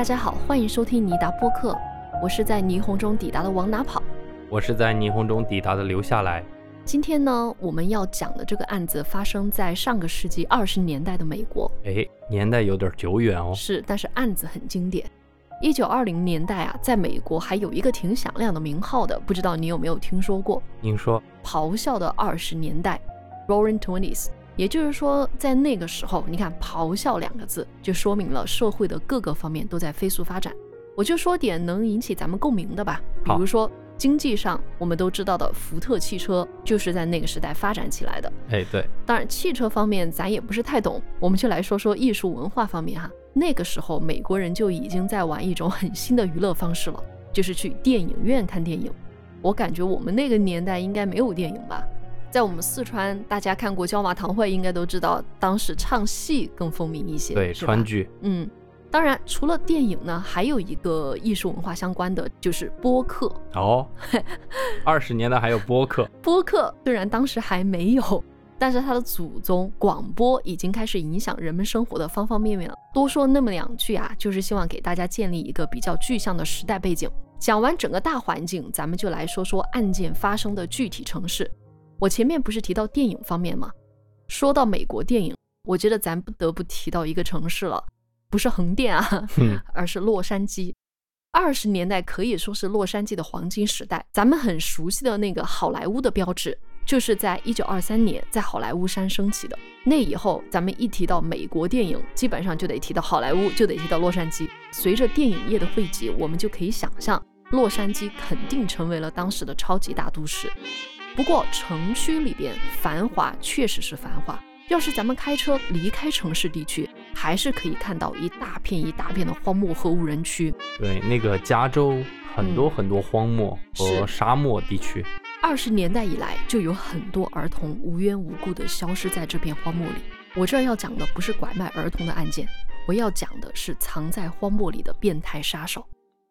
大家好，欢迎收听尼达播客，我是在霓虹中抵达的往哪跑。我是在霓虹中抵达的留下来。今天呢，我们要讲的这个案子发生在上个世纪二十年代的美国，哎，年代有点久远哦。是，但是案子很经典。一九二零年代啊，在美国还有一个挺响亮的名号的，不知道你有没有听说过？您说，咆哮的二十年代 （Roaring Twenties）。也就是说，在那个时候，你看“咆哮”两个字，就说明了社会的各个方面都在飞速发展。我就说点能引起咱们共鸣的吧，比如说经济上，我们都知道的福特汽车就是在那个时代发展起来的。哎，对。当然，汽车方面咱也不是太懂，我们就来说说艺术文化方面哈。那个时候，美国人就已经在玩一种很新的娱乐方式了，就是去电影院看电影。我感觉我们那个年代应该没有电影吧？在我们四川，大家看过《椒麻堂会》，应该都知道，当时唱戏更风靡一些，对，川剧。嗯，当然，除了电影呢，还有一个艺术文化相关的，就是播客。哦，二十年代还有播客。播客虽然当时还没有。但是它的祖宗广播已经开始影响人们生活的方方面面了。多说那么两句啊，就是希望给大家建立一个比较具象的时代背景。讲完整个大环境，咱们就来说说案件发生的具体城市。我前面不是提到电影方面吗？说到美国电影，我觉得咱不得不提到一个城市了，不是横店啊，而是洛杉矶。二十年代可以说是洛杉矶的黄金时代，咱们很熟悉的那个好莱坞的标志。就是在一九二三年，在好莱坞山升起的。那以后，咱们一提到美国电影，基本上就得提到好莱坞，就得提到洛杉矶。随着电影业的汇集，我们就可以想象，洛杉矶肯定成为了当时的超级大都市。不过，城区里边繁华确实是繁华。要是咱们开车离开城市地区，还是可以看到一大片一大片的荒漠和无人区。对，那个加州很多很多荒漠和沙漠地区。二十年代以来，就有很多儿童无缘无故的消失在这片荒漠里。我这儿要讲的不是拐卖儿童的案件，我要讲的是藏在荒漠里的变态杀手。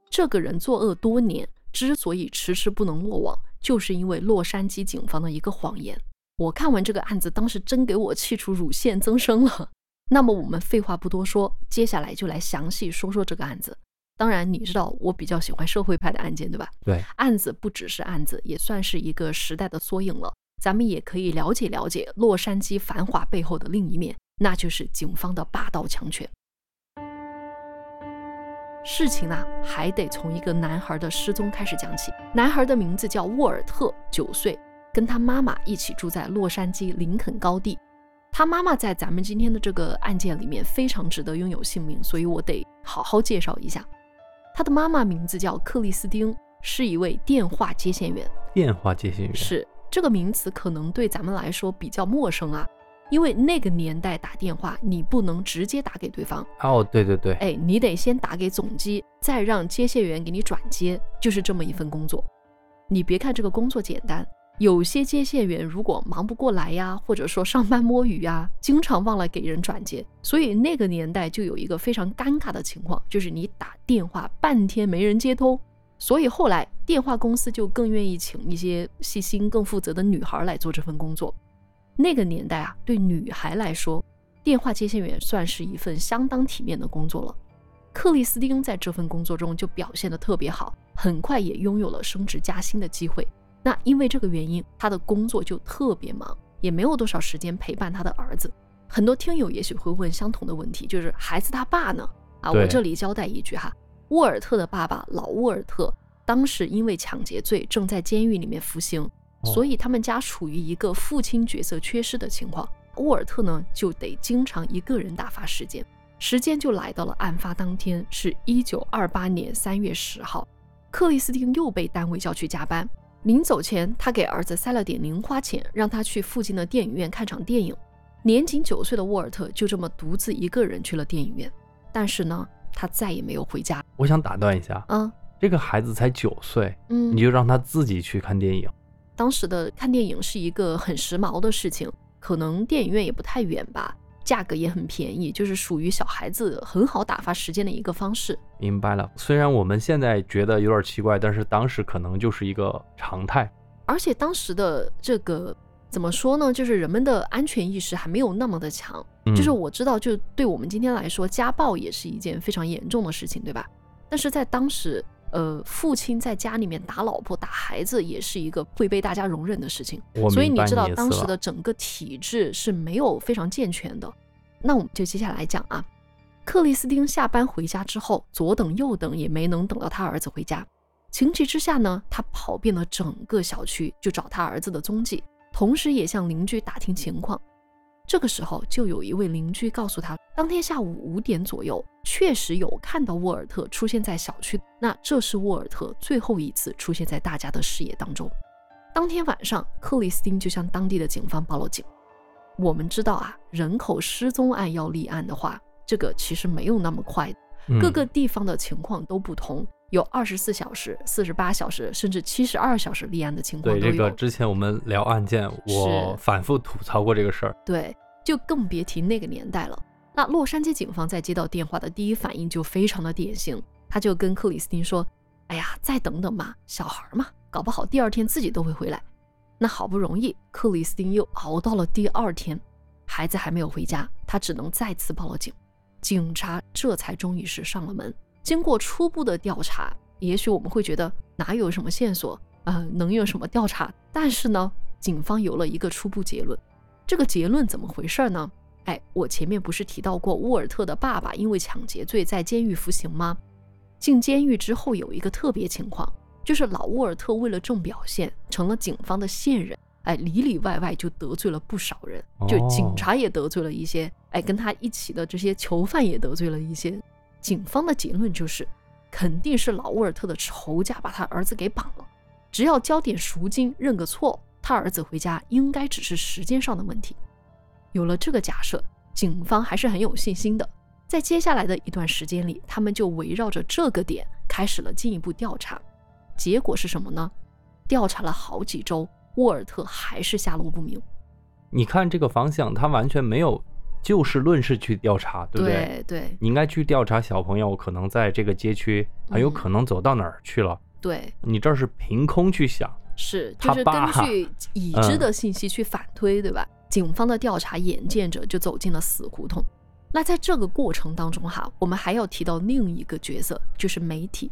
这个人作恶多年，之所以迟迟不能落网，就是因为洛杉矶警方的一个谎言。我看完这个案子，当时真给我气出乳腺增生了。那么我们废话不多说，接下来就来详细说说这个案子。当然，你知道我比较喜欢社会派的案件，对吧？对，案子不只是案子，也算是一个时代的缩影了。咱们也可以了解了解洛杉矶繁华背后的另一面，那就是警方的霸道强权。事情呢，还得从一个男孩的失踪开始讲起。男孩的名字叫沃尔特，九岁，跟他妈妈一起住在洛杉矶林肯高地。他妈妈在咱们今天的这个案件里面非常值得拥有姓名，所以我得好好介绍一下。他的妈妈名字叫克里斯汀，是一位电话接线员。电话接线员是这个名词，可能对咱们来说比较陌生啊，因为那个年代打电话你不能直接打给对方。哦，对对对，哎，你得先打给总机，再让接线员给你转接，就是这么一份工作。你别看这个工作简单。有些接线员如果忙不过来呀，或者说上班摸鱼呀，经常忘了给人转接，所以那个年代就有一个非常尴尬的情况，就是你打电话半天没人接通。所以后来电话公司就更愿意请一些细心、更负责的女孩来做这份工作。那个年代啊，对女孩来说，电话接线员算是一份相当体面的工作了。克里斯汀在这份工作中就表现得特别好，很快也拥有了升职加薪的机会。那因为这个原因，他的工作就特别忙，也没有多少时间陪伴他的儿子。很多听友也许会问相同的问题，就是孩子他爸呢？啊，我这里交代一句哈，沃尔特的爸爸老沃尔特当时因为抢劫罪正在监狱里面服刑，所以他们家处于一个父亲角色缺失的情况。沃尔特呢就得经常一个人打发时间，时间就来到了案发当天，是一九二八年三月十号，克里斯汀又被单位叫去加班。临走前，他给儿子塞了点零花钱，让他去附近的电影院看场电影。年仅九岁的沃尔特就这么独自一个人去了电影院，但是呢，他再也没有回家。我想打断一下，嗯，这个孩子才九岁，嗯，你就让他自己去看电影。当时的看电影是一个很时髦的事情，可能电影院也不太远吧。价格也很便宜，就是属于小孩子很好打发时间的一个方式。明白了，虽然我们现在觉得有点奇怪，但是当时可能就是一个常态。而且当时的这个怎么说呢？就是人们的安全意识还没有那么的强。就是我知道，就对我们今天来说，家暴也是一件非常严重的事情，对吧？但是在当时，呃，父亲在家里面打老婆、打孩子，也是一个会被大家容忍的事情。所以你知道，当时的整个体制是没有非常健全的。那我们就接下来讲啊，克里斯汀下班回家之后，左等右等也没能等到他儿子回家。情急之下呢，他跑遍了整个小区，就找他儿子的踪迹，同时也向邻居打听情况。这个时候，就有一位邻居告诉他，当天下午五点左右，确实有看到沃尔特出现在小区。那这是沃尔特最后一次出现在大家的视野当中。当天晚上，克里斯汀就向当地的警方报了警。我们知道啊，人口失踪案要立案的话，这个其实没有那么快，各个地方的情况都不同。有二十四小时、四十八小时，甚至七十二小时立案的情况都有。对这个，之前我们聊案件，我反复吐槽过这个事儿。对，就更别提那个年代了。那洛杉矶警方在接到电话的第一反应就非常的典型，他就跟克里斯汀说：“哎呀，再等等吧，小孩嘛，搞不好第二天自己都会回来。”那好不容易，克里斯汀又熬到了第二天，孩子还没有回家，他只能再次报了警。警察这才终于是上了门。经过初步的调查，也许我们会觉得哪有什么线索啊，能有什么调查？但是呢，警方有了一个初步结论。这个结论怎么回事呢？哎，我前面不是提到过沃尔特的爸爸因为抢劫罪在监狱服刑吗？进监狱之后有一个特别情况，就是老沃尔特为了重表现，成了警方的线人。哎，里里外外就得罪了不少人，就警察也得罪了一些，哎，跟他一起的这些囚犯也得罪了一些。警方的结论就是，肯定是老沃尔特的仇家把他儿子给绑了。只要交点赎金，认个错，他儿子回家应该只是时间上的问题。有了这个假设，警方还是很有信心的。在接下来的一段时间里，他们就围绕着这个点开始了进一步调查。结果是什么呢？调查了好几周，沃尔特还是下落不明。你看这个方向，他完全没有。就事论事去调查，对不对？对，你应该去调查小朋友可能在这个街区很有可能走到哪儿去了。对，你这是凭空去想，是就是根据 已知的信息去反推，对吧？警方的调查眼见着就走进了死胡同。那在这个过程当中哈，我们还要提到另一个角色，就是媒体。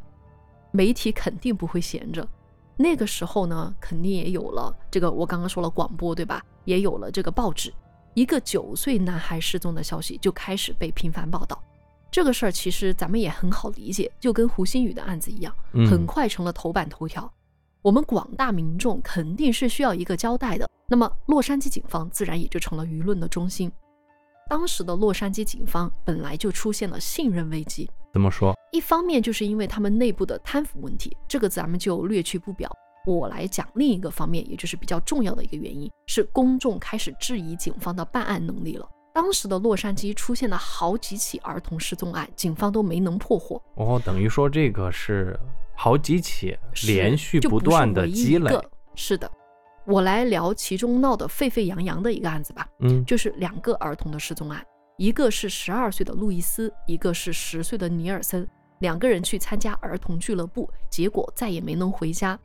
媒体肯定不会闲着，那个时候呢，肯定也有了这个我刚刚说了广播，对吧？也有了这个报纸。一个九岁男孩失踪的消息就开始被频繁报道，这个事儿其实咱们也很好理解，就跟胡鑫宇的案子一样，很快成了头版头条。我们广大民众肯定是需要一个交代的，那么洛杉矶警方自然也就成了舆论的中心。当时的洛杉矶警方本来就出现了信任危机，怎么说？一方面就是因为他们内部的贪腐问题，这个咱们就略去不表。我来讲另一个方面，也就是比较重要的一个原因，是公众开始质疑警方的办案能力了。当时的洛杉矶出现了好几起儿童失踪案，警方都没能破获。哦，等于说这个是好几起连续不断的积累。是的，我来聊其中闹得沸沸扬扬的一个案子吧。嗯，就是两个儿童的失踪案，一个是十二岁的路易斯，一个是十岁的尼尔森。两个人去参加儿童俱乐部，结果再也没能回家。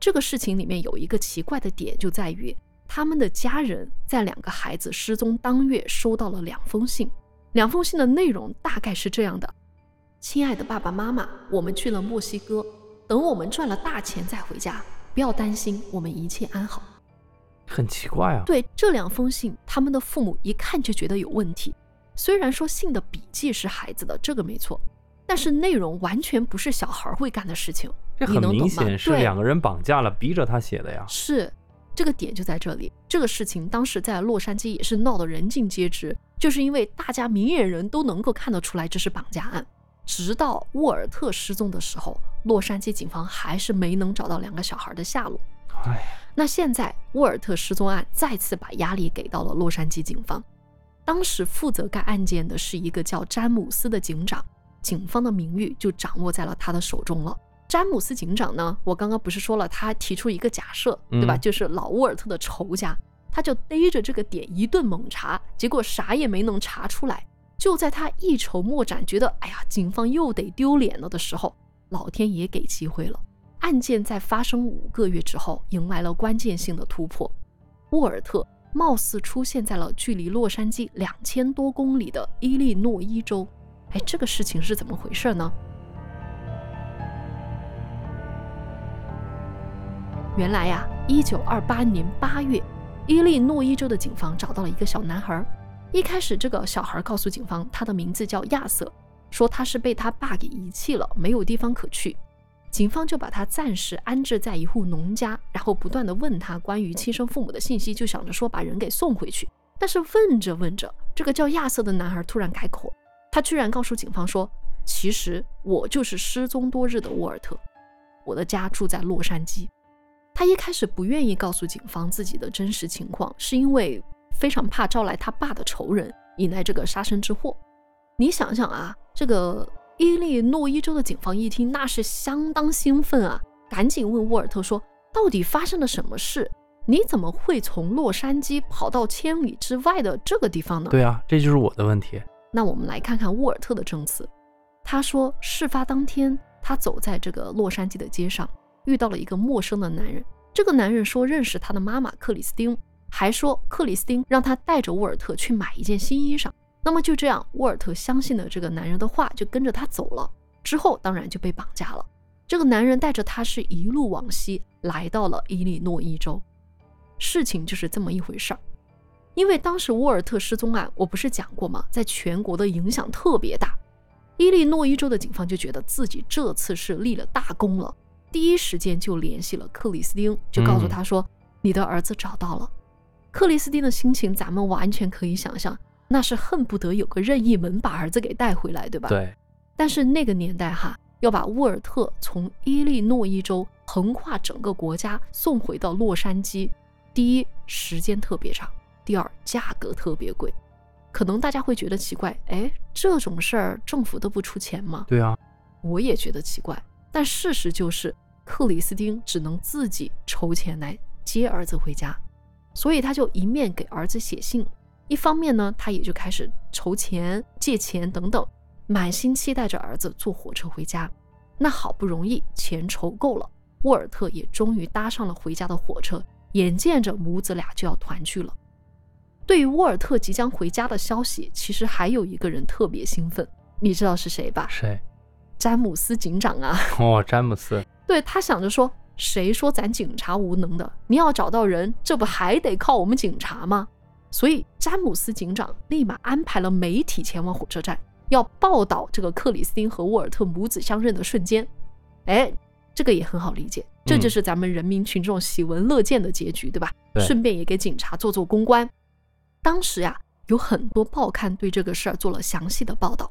这个事情里面有一个奇怪的点，就在于他们的家人在两个孩子失踪当月收到了两封信，两封信的内容大概是这样的：“亲爱的爸爸妈妈，我们去了墨西哥，等我们赚了大钱再回家，不要担心，我们一切安好。”很奇怪啊。对这两封信，他们的父母一看就觉得有问题。虽然说信的笔迹是孩子的，这个没错。但是内容完全不是小孩会干的事情，这很明显是两个人绑架了，逼着他写的呀。是，这个点就在这里。这个事情当时在洛杉矶也是闹得人尽皆知，就是因为大家明眼人都能够看得出来这是绑架案。直到沃尔特失踪的时候，洛杉矶警方还是没能找到两个小孩的下落。哎，那现在沃尔特失踪案再次把压力给到了洛杉矶警方。当时负责该案件的是一个叫詹姆斯的警长。警方的名誉就掌握在了他的手中了。詹姆斯警长呢？我刚刚不是说了，他提出一个假设，对吧？就是老沃尔特的仇家，他就逮着这个点一顿猛查，结果啥也没能查出来。就在他一筹莫展，觉得哎呀，警方又得丢脸了的时候，老天爷给机会了。案件在发生五个月之后，迎来了关键性的突破。沃尔特貌似出现在了距离洛杉矶两千多公里的伊利诺伊州。哎，这个事情是怎么回事呢？原来呀，一九二八年八月，伊利诺伊州的警方找到了一个小男孩。一开始，这个小孩告诉警方，他的名字叫亚瑟，说他是被他爸给遗弃了，没有地方可去。警方就把他暂时安置在一户农家，然后不断的问他关于亲生父母的信息，就想着说把人给送回去。但是问着问着，这个叫亚瑟的男孩突然改口。他居然告诉警方说：“其实我就是失踪多日的沃尔特，我的家住在洛杉矶。”他一开始不愿意告诉警方自己的真实情况，是因为非常怕招来他爸的仇人，引来这个杀身之祸。你想想啊，这个伊利诺伊州的警方一听，那是相当兴奋啊，赶紧问沃尔特说：“到底发生了什么事？你怎么会从洛杉矶跑到千里之外的这个地方呢？”对啊，这就是我的问题。那我们来看看沃尔特的证词。他说，事发当天，他走在这个洛杉矶的街上，遇到了一个陌生的男人。这个男人说认识他的妈妈克里斯汀，还说克里斯汀让他带着沃尔特去买一件新衣裳。那么就这样，沃尔特相信了这个男人的话，就跟着他走了。之后当然就被绑架了。这个男人带着他是一路往西，来到了伊利诺伊州。事情就是这么一回事儿。因为当时沃尔特失踪案，我不是讲过吗？在全国的影响特别大。伊利诺伊州的警方就觉得自己这次是立了大功了，第一时间就联系了克里斯汀，就告诉他说：“你的儿子找到了。”克里斯汀的心情咱们完全可以想象，那是恨不得有个任意门把儿子给带回来，对吧？对。但是那个年代哈，要把沃尔特从伊利诺伊州横跨整个国家送回到洛杉矶，第一时间特别长。第二，价格特别贵，可能大家会觉得奇怪，哎，这种事儿政府都不出钱吗？对啊，我也觉得奇怪。但事实就是，克里斯汀只能自己筹钱来接儿子回家，所以他就一面给儿子写信，一方面呢，他也就开始筹钱、借钱等等，满心期待着儿子坐火车回家。那好不容易钱筹够了，沃尔特也终于搭上了回家的火车，眼见着母子俩就要团聚了。对于沃尔特即将回家的消息，其实还有一个人特别兴奋，你知道是谁吧？谁？詹姆斯警长啊！哦，詹姆斯。对他想着说，谁说咱警察无能的？你要找到人，这不还得靠我们警察吗？所以詹姆斯警长立马安排了媒体前往火车站，要报道这个克里斯汀和沃尔特母子相认的瞬间。哎，这个也很好理解，这就是咱们人民群众喜闻乐见的结局，对吧？顺便也给警察做做公关。当时呀，有很多报刊对这个事儿做了详细的报道。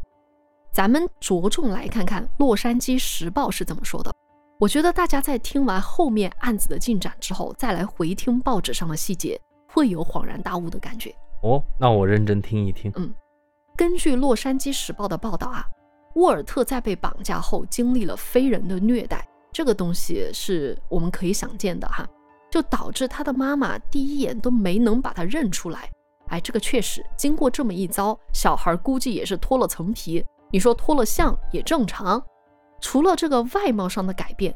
咱们着重来看看《洛杉矶时报》是怎么说的。我觉得大家在听完后面案子的进展之后，再来回听报纸上的细节，会有恍然大悟的感觉。哦，那我认真听一听。嗯，根据《洛杉矶时报》的报道啊，沃尔特在被绑架后经历了非人的虐待，这个东西是我们可以想见的哈，就导致他的妈妈第一眼都没能把他认出来。哎，这个确实，经过这么一遭，小孩估计也是脱了层皮。你说脱了相也正常。除了这个外貌上的改变，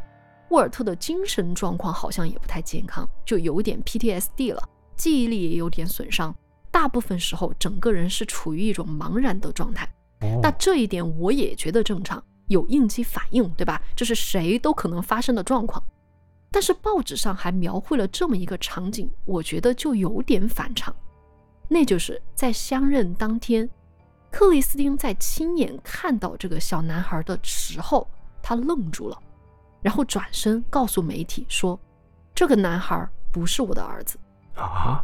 沃尔特的精神状况好像也不太健康，就有点 PTSD 了，记忆力也有点损伤。大部分时候，整个人是处于一种茫然的状态。那这一点我也觉得正常，有应激反应，对吧？这是谁都可能发生的状况。但是报纸上还描绘了这么一个场景，我觉得就有点反常。那就是在相认当天，克里斯汀在亲眼看到这个小男孩的时候，他愣住了，然后转身告诉媒体说：“这个男孩不是我的儿子。”啊！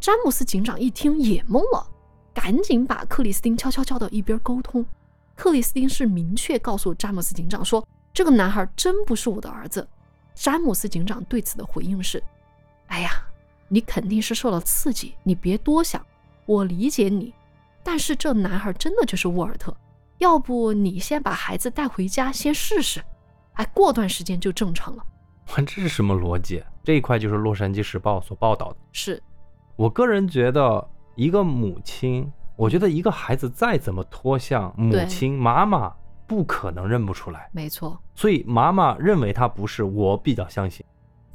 詹姆斯警长一听也懵了，赶紧把克里斯汀悄悄叫到一边沟通。克里斯汀是明确告诉詹姆斯警长说：“这个男孩真不是我的儿子。”詹姆斯警长对此的回应是：“哎呀。”你肯定是受了刺激，你别多想，我理解你。但是这男孩真的就是沃尔特，要不你先把孩子带回家先试试，哎，过段时间就正常了。这是什么逻辑？这一块就是《洛杉矶时报》所报道的。是我个人觉得，一个母亲，我觉得一个孩子再怎么脱相，母亲妈妈不可能认不出来。没错。所以妈妈认为他不是，我比较相信。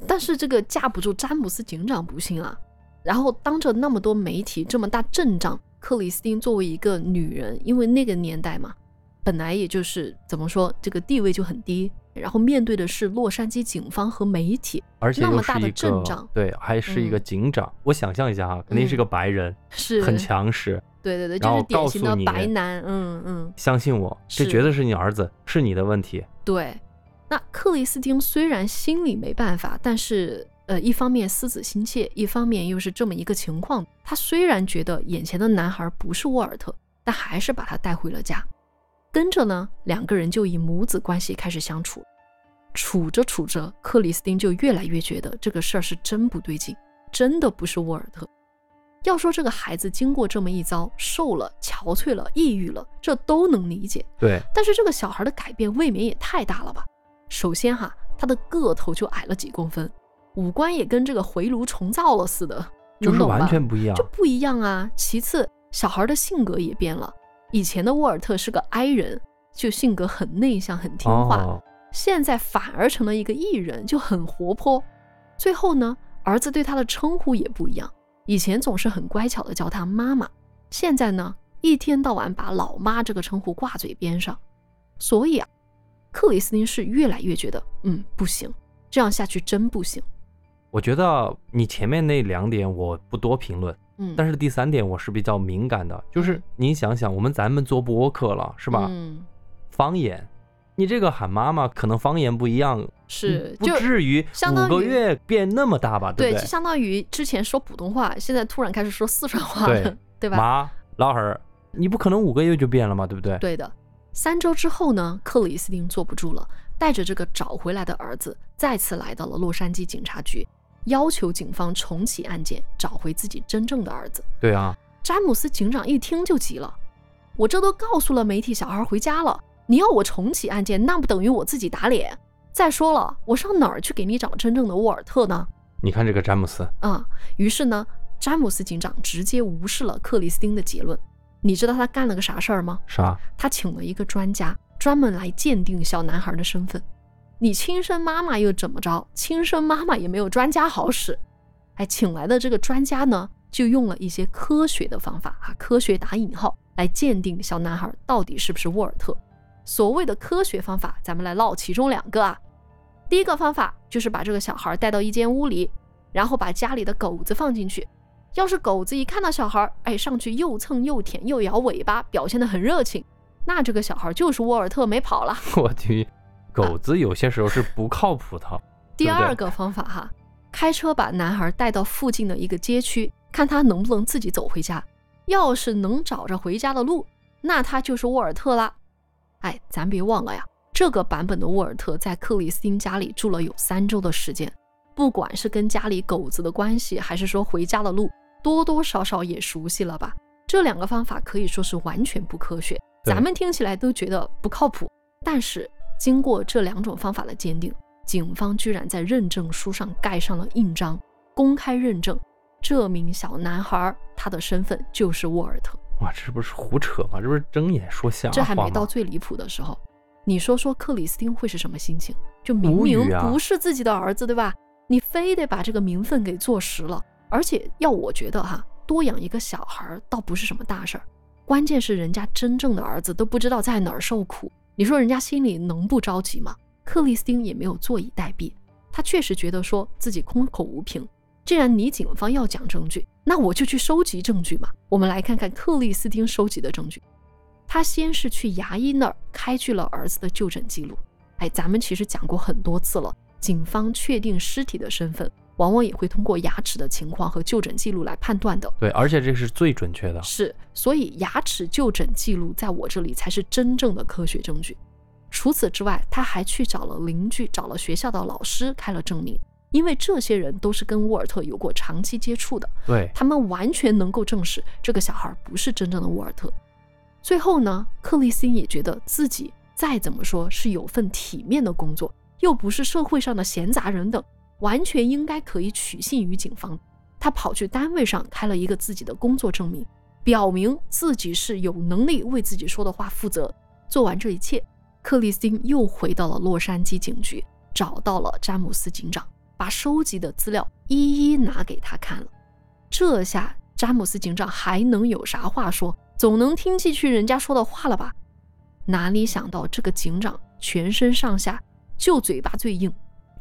但是这个架不住詹姆斯警长不信啊。然后当着那么多媒体这么大阵仗，克里斯汀作为一个女人，因为那个年代嘛，本来也就是怎么说，这个地位就很低。然后面对的是洛杉矶警方和媒体，而且那么大的阵仗，对，还是一个警长。我想象一下哈，肯定是个白人，是很强势。对对对，就是典型的白男。嗯嗯，相信我，这绝对是你儿子，是你的问题。对，那克里斯汀虽然心里没办法，但是呃，一方面思子心切，一方面又是这么一个情况。他虽然觉得眼前的男孩不是沃尔特，但还是把他带回了家。跟着呢，两个人就以母子关系开始相处，处着处着，克里斯汀就越来越觉得这个事儿是真不对劲，真的不是沃尔特。要说这个孩子经过这么一遭，瘦了、憔悴了、抑郁了，这都能理解。对，但是这个小孩的改变未免也太大了吧？首先哈，他的个头就矮了几公分，五官也跟这个回炉重造了似的，就是完全不一样，就不一样啊。其次，小孩的性格也变了。以前的沃尔特是个 I 人，就性格很内向、很听话，现在反而成了一个 E 人，就很活泼。最后呢，儿子对他的称呼也不一样，以前总是很乖巧的叫他妈妈，现在呢，一天到晚把老妈这个称呼挂嘴边上。所以啊，克里斯汀是越来越觉得，嗯，不行，这样下去真不行。我觉得你前面那两点我不多评论。嗯，但是第三点我是比较敏感的，就是你想想，我们咱们做播客了，是吧？嗯，方言，你这个喊妈妈，可能方言不一样，是不至于五个月变那么大吧？对？就相当于之前说普通话，现在突然开始说四川话了，对吧？妈，老汉，你不可能五个月就变了嘛，对不对？对的。三周之后呢，克里斯汀坐不住了，带着这个找回来的儿子，再次来到了洛杉矶警察局。要求警方重启案件，找回自己真正的儿子。对啊，詹姆斯警长一听就急了，我这都告诉了媒体，小孩回家了，你要我重启案件，那不等于我自己打脸？再说了，我上哪儿去给你找真正的沃尔特呢？你看这个詹姆斯啊，于是呢，詹姆斯警长直接无视了克里斯汀的结论。你知道他干了个啥事儿吗？啥？他请了一个专家，专门来鉴定小男孩的身份。你亲生妈妈又怎么着？亲生妈妈也没有专家好使。哎，请来的这个专家呢，就用了一些科学的方法啊，科学打引号来鉴定小男孩到底是不是沃尔特。所谓的科学方法，咱们来唠其中两个啊。第一个方法就是把这个小孩带到一间屋里，然后把家里的狗子放进去。要是狗子一看到小孩，哎，上去又蹭又舔又摇尾巴，表现得很热情，那这个小孩就是沃尔特，没跑了。我去。狗子有些时候是不靠谱的。第二个方法哈，开车把男孩带到附近的一个街区，看他能不能自己走回家。要是能找着回家的路，那他就是沃尔特啦。哎，咱别忘了呀，这个版本的沃尔特在克里斯汀家里住了有三周的时间，不管是跟家里狗子的关系，还是说回家的路，多多少少也熟悉了吧？这两个方法可以说是完全不科学，咱们听起来都觉得不靠谱，但是。经过这两种方法的鉴定，警方居然在认证书上盖上了印章，公开认证这名小男孩他的身份就是沃尔特。哇，这不是胡扯吗？这不是睁眼说瞎话这还没到最离谱的时候，你说说克里斯汀会是什么心情？就明明不是自己的儿子，对吧？你非得把这个名分给坐实了，而且要我觉得哈，多养一个小孩倒不是什么大事儿，关键是人家真正的儿子都不知道在哪儿受苦。你说人家心里能不着急吗？克里斯汀也没有坐以待毙，他确实觉得说自己空口无凭。既然你警方要讲证据，那我就去收集证据嘛。我们来看看克里斯汀收集的证据。他先是去牙医那儿开具了儿子的就诊记录。哎，咱们其实讲过很多次了，警方确定尸体的身份。往往也会通过牙齿的情况和就诊记录来判断的。对，而且这是最准确的。是，所以牙齿就诊记录在我这里才是真正的科学证据。除此之外，他还去找了邻居，找了学校的老师开了证明，因为这些人都是跟沃尔特有过长期接触的。对，他们完全能够证实这个小孩不是真正的沃尔特。最后呢，克里斯汀也觉得自己再怎么说是有份体面的工作，又不是社会上的闲杂人等。完全应该可以取信于警方。他跑去单位上开了一个自己的工作证明，表明自己是有能力为自己说的话负责。做完这一切，克里斯汀又回到了洛杉矶警局，找到了詹姆斯警长，把收集的资料一一拿给他看了。这下詹姆斯警长还能有啥话说？总能听进去人家说的话了吧？哪里想到这个警长全身上下就嘴巴最硬。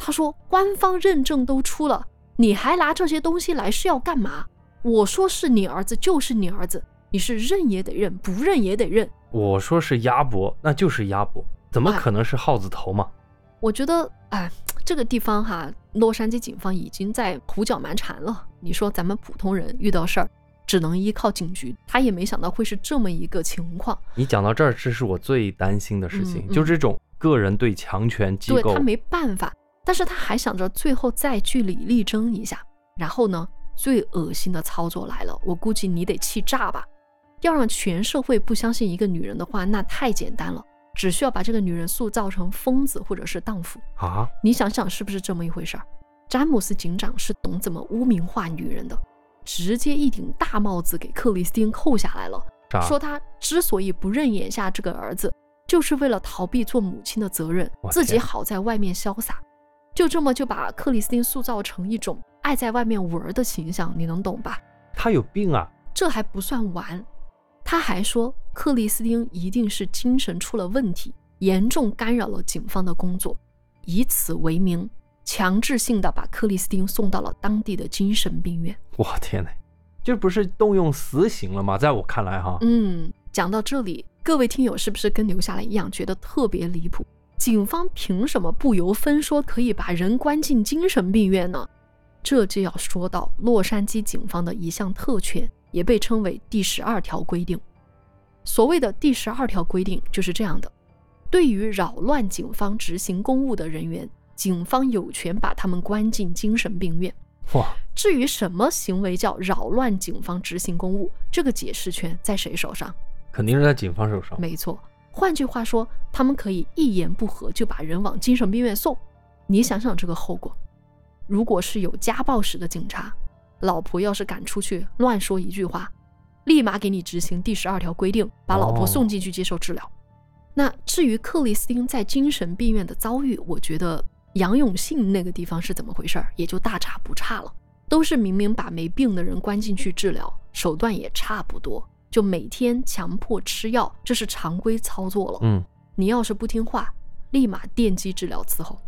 他说：“官方认证都出了，你还拿这些东西来是要干嘛？我说是你儿子就是你儿子，你是认也得认，不认也得认。我说是鸭脖，那就是鸭脖，怎么可能是耗子头嘛？”我觉得，哎，这个地方哈，洛杉矶警方已经在胡搅蛮缠了。你说咱们普通人遇到事儿，只能依靠警局，他也没想到会是这么一个情况。你讲到这儿，这是我最担心的事情，就这种个人对强权机构，对他没办法。但是他还想着最后再据理力争一下，然后呢，最恶心的操作来了，我估计你得气炸吧。要让全社会不相信一个女人的话，那太简单了，只需要把这个女人塑造成疯子或者是荡妇啊。你想想是不是这么一回事儿？詹姆斯警长是懂怎么污名化女人的，直接一顶大帽子给克里斯汀扣下来了，说他之所以不认眼下这个儿子，就是为了逃避做母亲的责任，自己好在外面潇洒。就这么就把克里斯汀塑造成一种爱在外面玩的形象，你能懂吧？他有病啊！这还不算完，他还说克里斯汀一定是精神出了问题，严重干扰了警方的工作，以此为名，强制性的把克里斯汀送到了当地的精神病院。我天哪，这不是动用死刑了吗？在我看来，哈，嗯，讲到这里，各位听友是不是跟留下来一样，觉得特别离谱？警方凭什么不由分说可以把人关进精神病院呢？这就要说到洛杉矶警方的一项特权，也被称为第十二条规定。所谓的第十二条规定就是这样的：对于扰乱警方执行公务的人员，警方有权把他们关进精神病院。哇！至于什么行为叫扰乱警方执行公务，这个解释权在谁手上？肯定是在警方手上。没错。换句话说，他们可以一言不合就把人往精神病院送。你想想这个后果，如果是有家暴史的警察，老婆要是敢出去乱说一句话，立马给你执行第十二条规定，把老婆送进去接受治疗。那至于克里斯汀在精神病院的遭遇，我觉得杨永信那个地方是怎么回事儿，也就大差不差了。都是明明把没病的人关进去治疗，手段也差不多。就每天强迫吃药，这是常规操作了。嗯，你要是不听话，立马电击治疗伺候。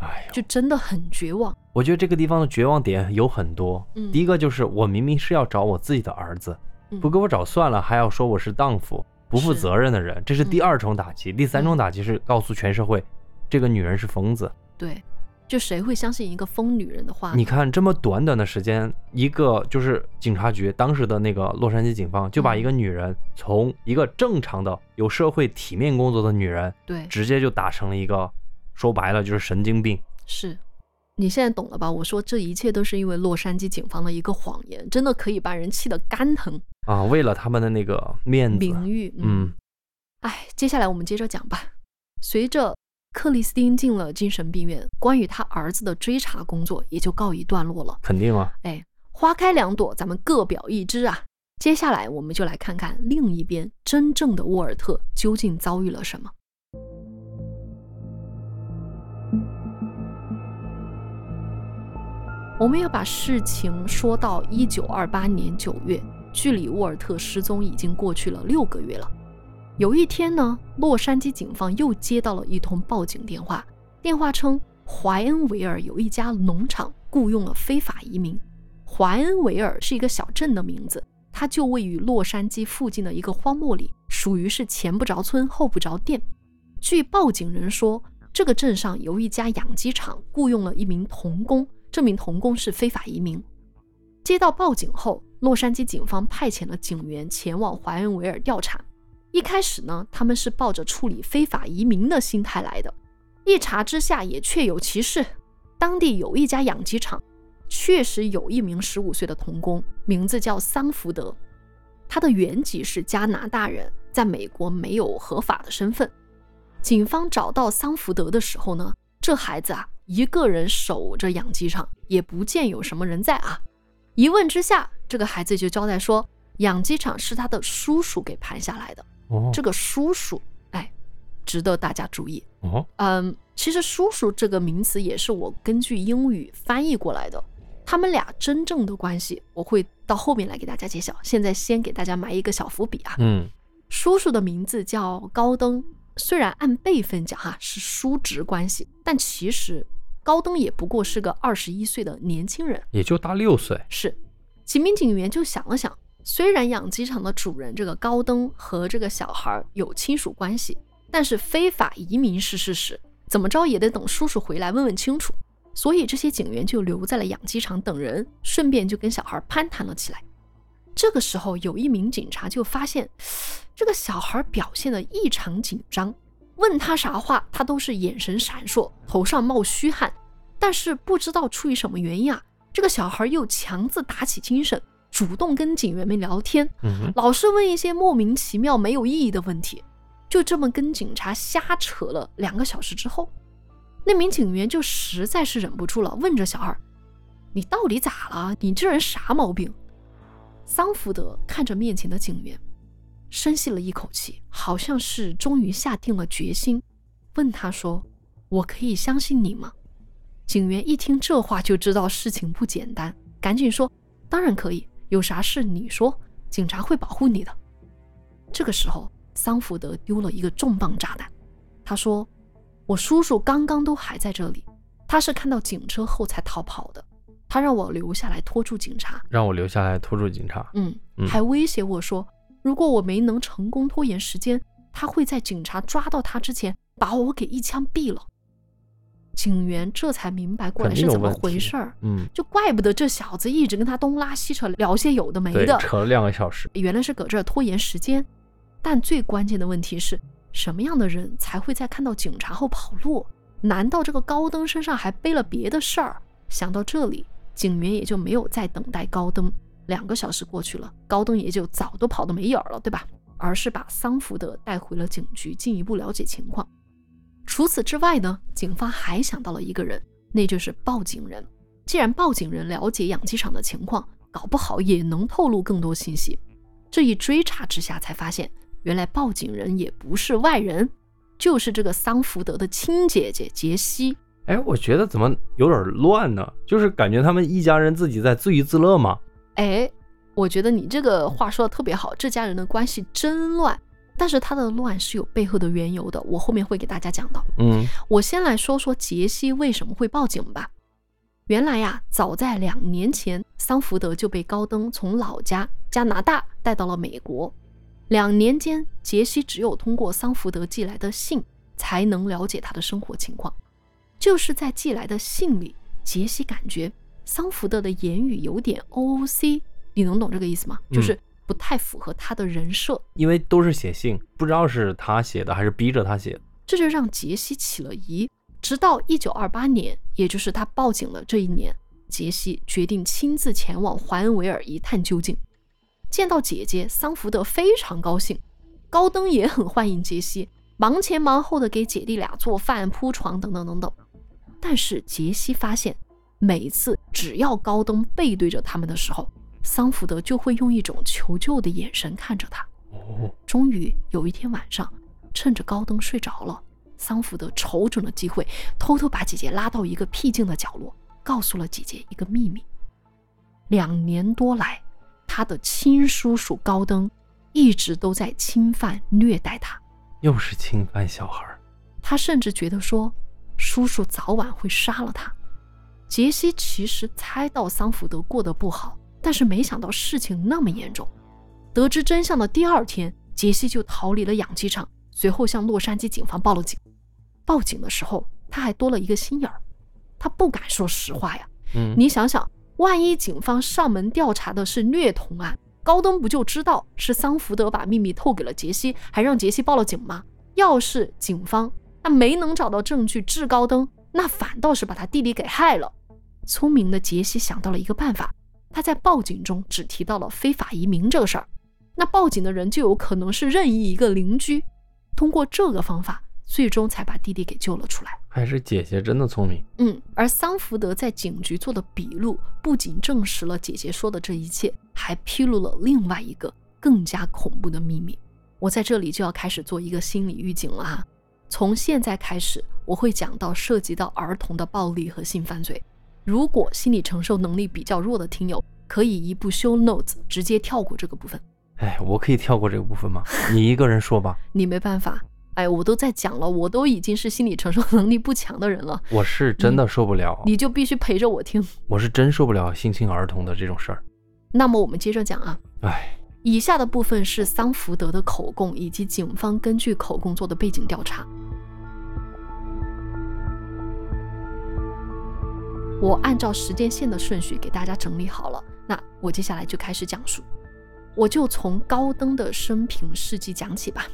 哎呀就真的很绝望。我觉得这个地方的绝望点有很多。嗯，第一个就是我明明是要找我自己的儿子，不给我找算了，还要说我是荡妇、不负责任的人，这是第二重打击。第三重打击是告诉全社会，这个女人是疯子。对。就谁会相信一个疯女人的话？你看这么短短的时间，一个就是警察局当时的那个洛杉矶警方就把一个女人从一个正常的有社会体面工作的女人，对，直接就打成了一个说白了就是神经病。是，你现在懂了吧？我说这一切都是因为洛杉矶警方的一个谎言，真的可以把人气得肝疼啊！为了他们的那个面子、名誉，嗯，哎，接下来我们接着讲吧。随着克里斯汀进了精神病院，关于他儿子的追查工作也就告一段落了。肯定啊，哎，花开两朵，咱们各表一枝啊。接下来我们就来看看另一边，真正的沃尔特究竟遭遇了什么。我们要把事情说到一九二八年九月，距离沃尔特失踪已经过去了六个月了。有一天呢，洛杉矶警方又接到了一通报警电话。电话称，怀恩维尔有一家农场雇佣了非法移民。怀恩维尔是一个小镇的名字，它就位于洛杉矶附近的一个荒漠里，属于是前不着村后不着店。据报警人说，这个镇上有一家养鸡场雇佣了一名童工，这名童工是非法移民。接到报警后，洛杉矶警方派遣了警员前往怀恩维尔调查。一开始呢，他们是抱着处理非法移民的心态来的。一查之下，也确有其事。当地有一家养鸡场，确实有一名十五岁的童工，名字叫桑福德。他的原籍是加拿大人，在美国没有合法的身份。警方找到桑福德的时候呢，这孩子啊，一个人守着养鸡场，也不见有什么人在啊。一问之下，这个孩子就交代说，养鸡场是他的叔叔给盘下来的。这个叔叔，哎，值得大家注意。哦，嗯，其实“叔叔”这个名词也是我根据英语翻译过来的。他们俩真正的关系，我会到后面来给大家揭晓。现在先给大家埋一个小伏笔啊。嗯，叔叔的名字叫高登，虽然按辈分讲哈是叔侄关系，但其实高登也不过是个二十一岁的年轻人，也就大六岁。是，几名警员就想了想，虽然养鸡场的主人这个高登和这个小孩有亲属关系，但是非法移民是事实，怎么着也得等叔叔回来问问清楚。所以这些警员就留在了养鸡场等人，顺便就跟小孩攀谈了起来。这个时候，有一名警察就发现这个小孩表现的异常紧张，问他啥话，他都是眼神闪烁，头上冒虚汗。但是不知道出于什么原因啊，这个小孩又强自打起精神，主动跟警员们聊天，老是问一些莫名其妙、没有意义的问题。就这么跟警察瞎扯了两个小时之后。那名警员就实在是忍不住了，问着小二：“你到底咋了？你这人啥毛病？”桑福德看着面前的警员，深吸了一口气，好像是终于下定了决心，问他说：“我可以相信你吗？”警员一听这话就知道事情不简单，赶紧说：“当然可以，有啥事你说，警察会保护你的。”这个时候，桑福德丢了一个重磅炸弹，他说。我叔叔刚刚都还在这里，他是看到警车后才逃跑的。他让我留下来拖住警察，让我留下来拖住警察。嗯，还威胁我说，如果我没能成功拖延时间，他会在警察抓到他之前把我给一枪毙了。警员这才明白过来是怎么回事儿。嗯，就怪不得这小子一直跟他东拉西扯，聊些有的没的，扯了两个小时。原来是搁这儿拖延时间。但最关键的问题是。什么样的人才会在看到警察后跑路？难道这个高登身上还背了别的事儿？想到这里，警员也就没有再等待高登。两个小时过去了，高登也就早都跑得没影儿了，对吧？而是把桑福德带回了警局，进一步了解情况。除此之外呢，警方还想到了一个人，那就是报警人。既然报警人了解养鸡场的情况，搞不好也能透露更多信息。这一追查之下，才发现。原来报警人也不是外人，就是这个桑福德的亲姐姐杰西。哎，我觉得怎么有点乱呢？就是感觉他们一家人自己在自娱自乐吗？哎，我觉得你这个话说的特别好，这家人的关系真乱。但是他的乱是有背后的缘由的，我后面会给大家讲到。嗯，我先来说说杰西为什么会报警吧。原来呀，早在两年前，桑福德就被高登从老家加拿大带到了美国。两年间，杰西只有通过桑福德寄来的信才能了解他的生活情况。就是在寄来的信里，杰西感觉桑福德的言语有点 OOC，你能懂这个意思吗？就是不太符合他的人设。因为都是写信，不知道是他写的还是逼着他写的，这就让杰西起了疑。直到一九二八年，也就是他报警了这一年，杰西决定亲自前往怀恩维尔一探究竟。见到姐姐，桑福德非常高兴，高登也很欢迎杰西，忙前忙后的给姐弟俩做饭、铺床等等等等。但是杰西发现，每次只要高登背对着他们的时候，桑福德就会用一种求救的眼神看着他。终于有一天晚上，趁着高登睡着了，桑福德瞅准了机会，偷偷把姐姐拉到一个僻静的角落，告诉了姐姐一个秘密：两年多来。他的亲叔叔高登一直都在侵犯虐待他，又是侵犯小孩。他甚至觉得说，叔叔早晚会杀了他。杰西其实猜到桑福德过得不好，但是没想到事情那么严重。得知真相的第二天，杰西就逃离了养鸡场，随后向洛杉矶警方报了警。报警的时候，他还多了一个心眼儿，他不敢说实话呀。嗯，你想想。万一警方上门调查的是虐童案，高登不就知道是桑福德把秘密透给了杰西，还让杰西报了警吗？要是警方那没能找到证据治高登，那反倒是把他弟弟给害了。聪明的杰西想到了一个办法，他在报警中只提到了非法移民这个事儿，那报警的人就有可能是任意一个邻居。通过这个方法。最终才把弟弟给救了出来。还是姐姐真的聪明。嗯，而桑福德在警局做的笔录，不仅证实了姐姐说的这一切，还披露了另外一个更加恐怖的秘密。我在这里就要开始做一个心理预警了啊！从现在开始，我会讲到涉及到儿童的暴力和性犯罪。如果心理承受能力比较弱的听友，可以一步 show notes 直接跳过这个部分。哎，我可以跳过这个部分吗？你一个人说吧。你没办法。哎，我都在讲了，我都已经是心理承受能力不强的人了。我是真的受不了。你就必须陪着我听。我是真受不了性侵儿童的这种事儿。那么我们接着讲啊。哎。以下的部分是桑福德的口供以及警方根据口供做的背景调查。我按照时间线的顺序给大家整理好了，那我接下来就开始讲述。我就从高登的生平事迹讲起吧。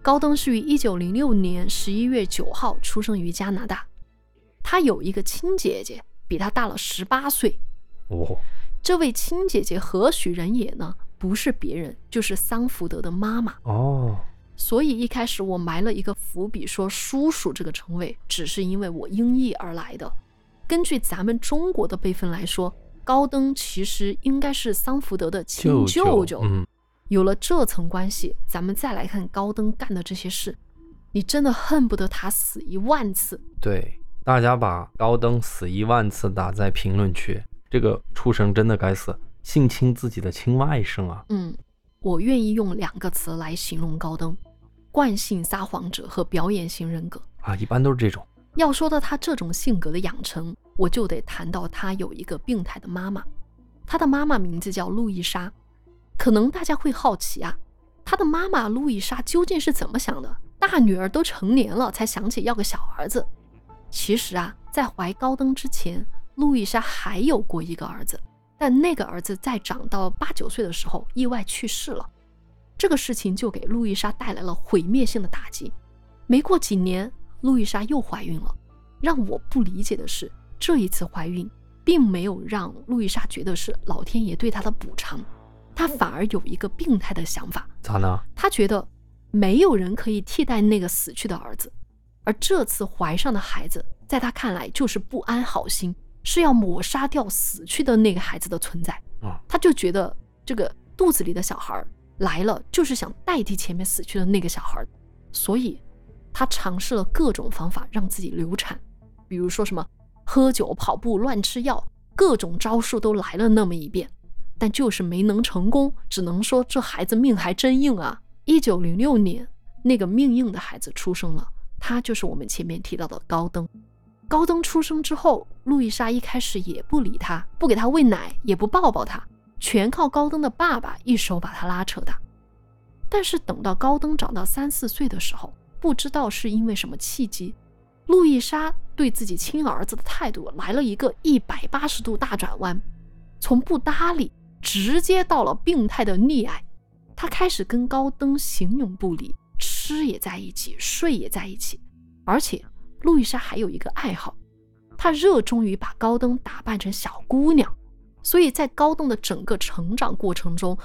高登是于一九零六年十一月九号出生于加拿大，他有一个亲姐姐，比他大了十八岁。哦，这位亲姐姐何许人也呢？不是别人，就是桑福德的妈妈。哦，所以一开始我埋了一个伏笔，说叔叔这个称谓只是因为我音译而来的。根据咱们中国的辈分来说，高登其实应该是桑福德的亲舅舅。嗯，有了这层关系，咱们再来看高登干的这些事，你真的恨不得他死一万次。对，大家把高登死一万次打在评论区，这个畜生真的该死，性侵自己的亲外甥啊！嗯，我愿意用两个词来形容高登：惯性撒谎者和表演型人格啊，一般都是这种。要说到他这种性格的养成，我就得谈到他有一个病态的妈妈。他的妈妈名字叫路易莎。可能大家会好奇啊，他的妈妈路易莎究竟是怎么想的？大女儿都成年了，才想起要个小儿子。其实啊，在怀高登之前，路易莎还有过一个儿子，但那个儿子在长到八九岁的时候意外去世了。这个事情就给路易莎带来了毁灭性的打击。没过几年。路易莎又怀孕了，让我不理解的是，这一次怀孕并没有让路易莎觉得是老天爷对她的补偿，她反而有一个病态的想法，咋呢？她觉得没有人可以替代那个死去的儿子，而这次怀上的孩子，在她看来就是不安好心，是要抹杀掉死去的那个孩子的存在。啊，她就觉得这个肚子里的小孩来了，就是想代替前面死去的那个小孩，所以。她尝试了各种方法让自己流产，比如说什么喝酒、跑步、乱吃药，各种招数都来了那么一遍，但就是没能成功。只能说这孩子命还真硬啊！一九零六年，那个命硬的孩子出生了，他就是我们前面提到的高登。高登出生之后，路易莎一开始也不理他，不给他喂奶，也不抱抱他，全靠高登的爸爸一手把他拉扯大。但是等到高登长到三四岁的时候，不知道是因为什么契机，路易莎对自己亲儿子的态度来了一个一百八十度大转弯，从不搭理直接到了病态的溺爱。她开始跟高登形影不离，吃也在一起，睡也在一起。而且路易莎还有一个爱好，她热衷于把高登打扮成小姑娘。所以在高登的整个成长过程中，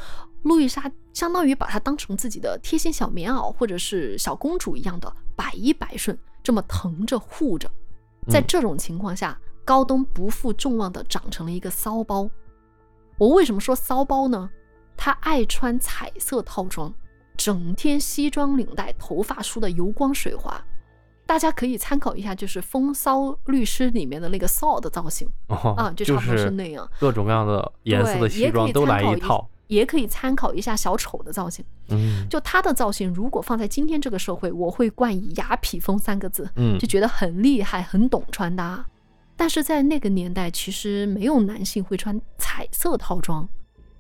路易莎相当于把她当成自己的贴心小棉袄或者是小公主一样的百依百顺，这么疼着护着。在这种情况下，高登不负众望的长成了一个骚包。我为什么说骚包呢？他爱穿彩色套装，整天西装领带，头发梳得油光水滑。大家可以参考一下，就是《风骚律师》里面的那个 Saul 的造型啊，就差不多是那样，各种各样的颜色的西装都来一套。也可以参考一下小丑的造型，嗯，就他的造型，如果放在今天这个社会，我会冠以“雅痞风”三个字，嗯，就觉得很厉害，很懂穿搭。但是在那个年代，其实没有男性会穿彩色套装，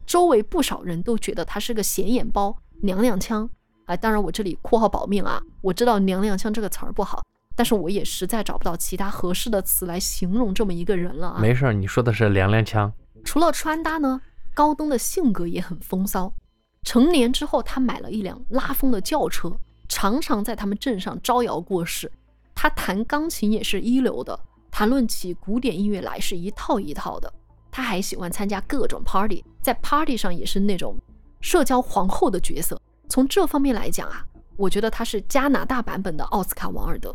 周围不少人都觉得他是个显眼包、娘娘腔。哎，当然，我这里括号保命啊！我知道“娘娘腔”这个词儿不好，但是我也实在找不到其他合适的词来形容这么一个人了啊。没事儿，你说的是“娘娘腔”。除了穿搭呢，高登的性格也很风骚。成年之后，他买了一辆拉风的轿车，常常在他们镇上招摇过市。他弹钢琴也是一流的，谈论起古典音乐来是一套一套的。他还喜欢参加各种 party，在 party 上也是那种社交皇后的角色。从这方面来讲啊，我觉得他是加拿大版本的奥斯卡·王尔德。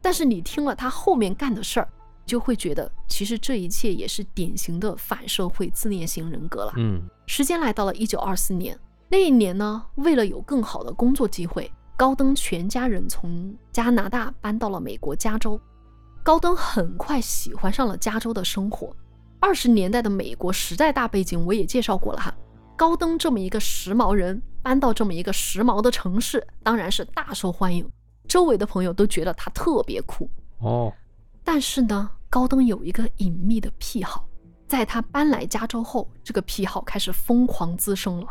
但是你听了他后面干的事儿，就会觉得其实这一切也是典型的反社会自恋型人格了。嗯，时间来到了一九二四年，那一年呢，为了有更好的工作机会，高登全家人从加拿大搬到了美国加州。高登很快喜欢上了加州的生活。二十年代的美国时代大背景我也介绍过了哈。高登这么一个时髦人搬到这么一个时髦的城市，当然是大受欢迎。周围的朋友都觉得他特别酷哦。但是呢，高登有一个隐秘的癖好，在他搬来加州后，这个癖好开始疯狂滋生了。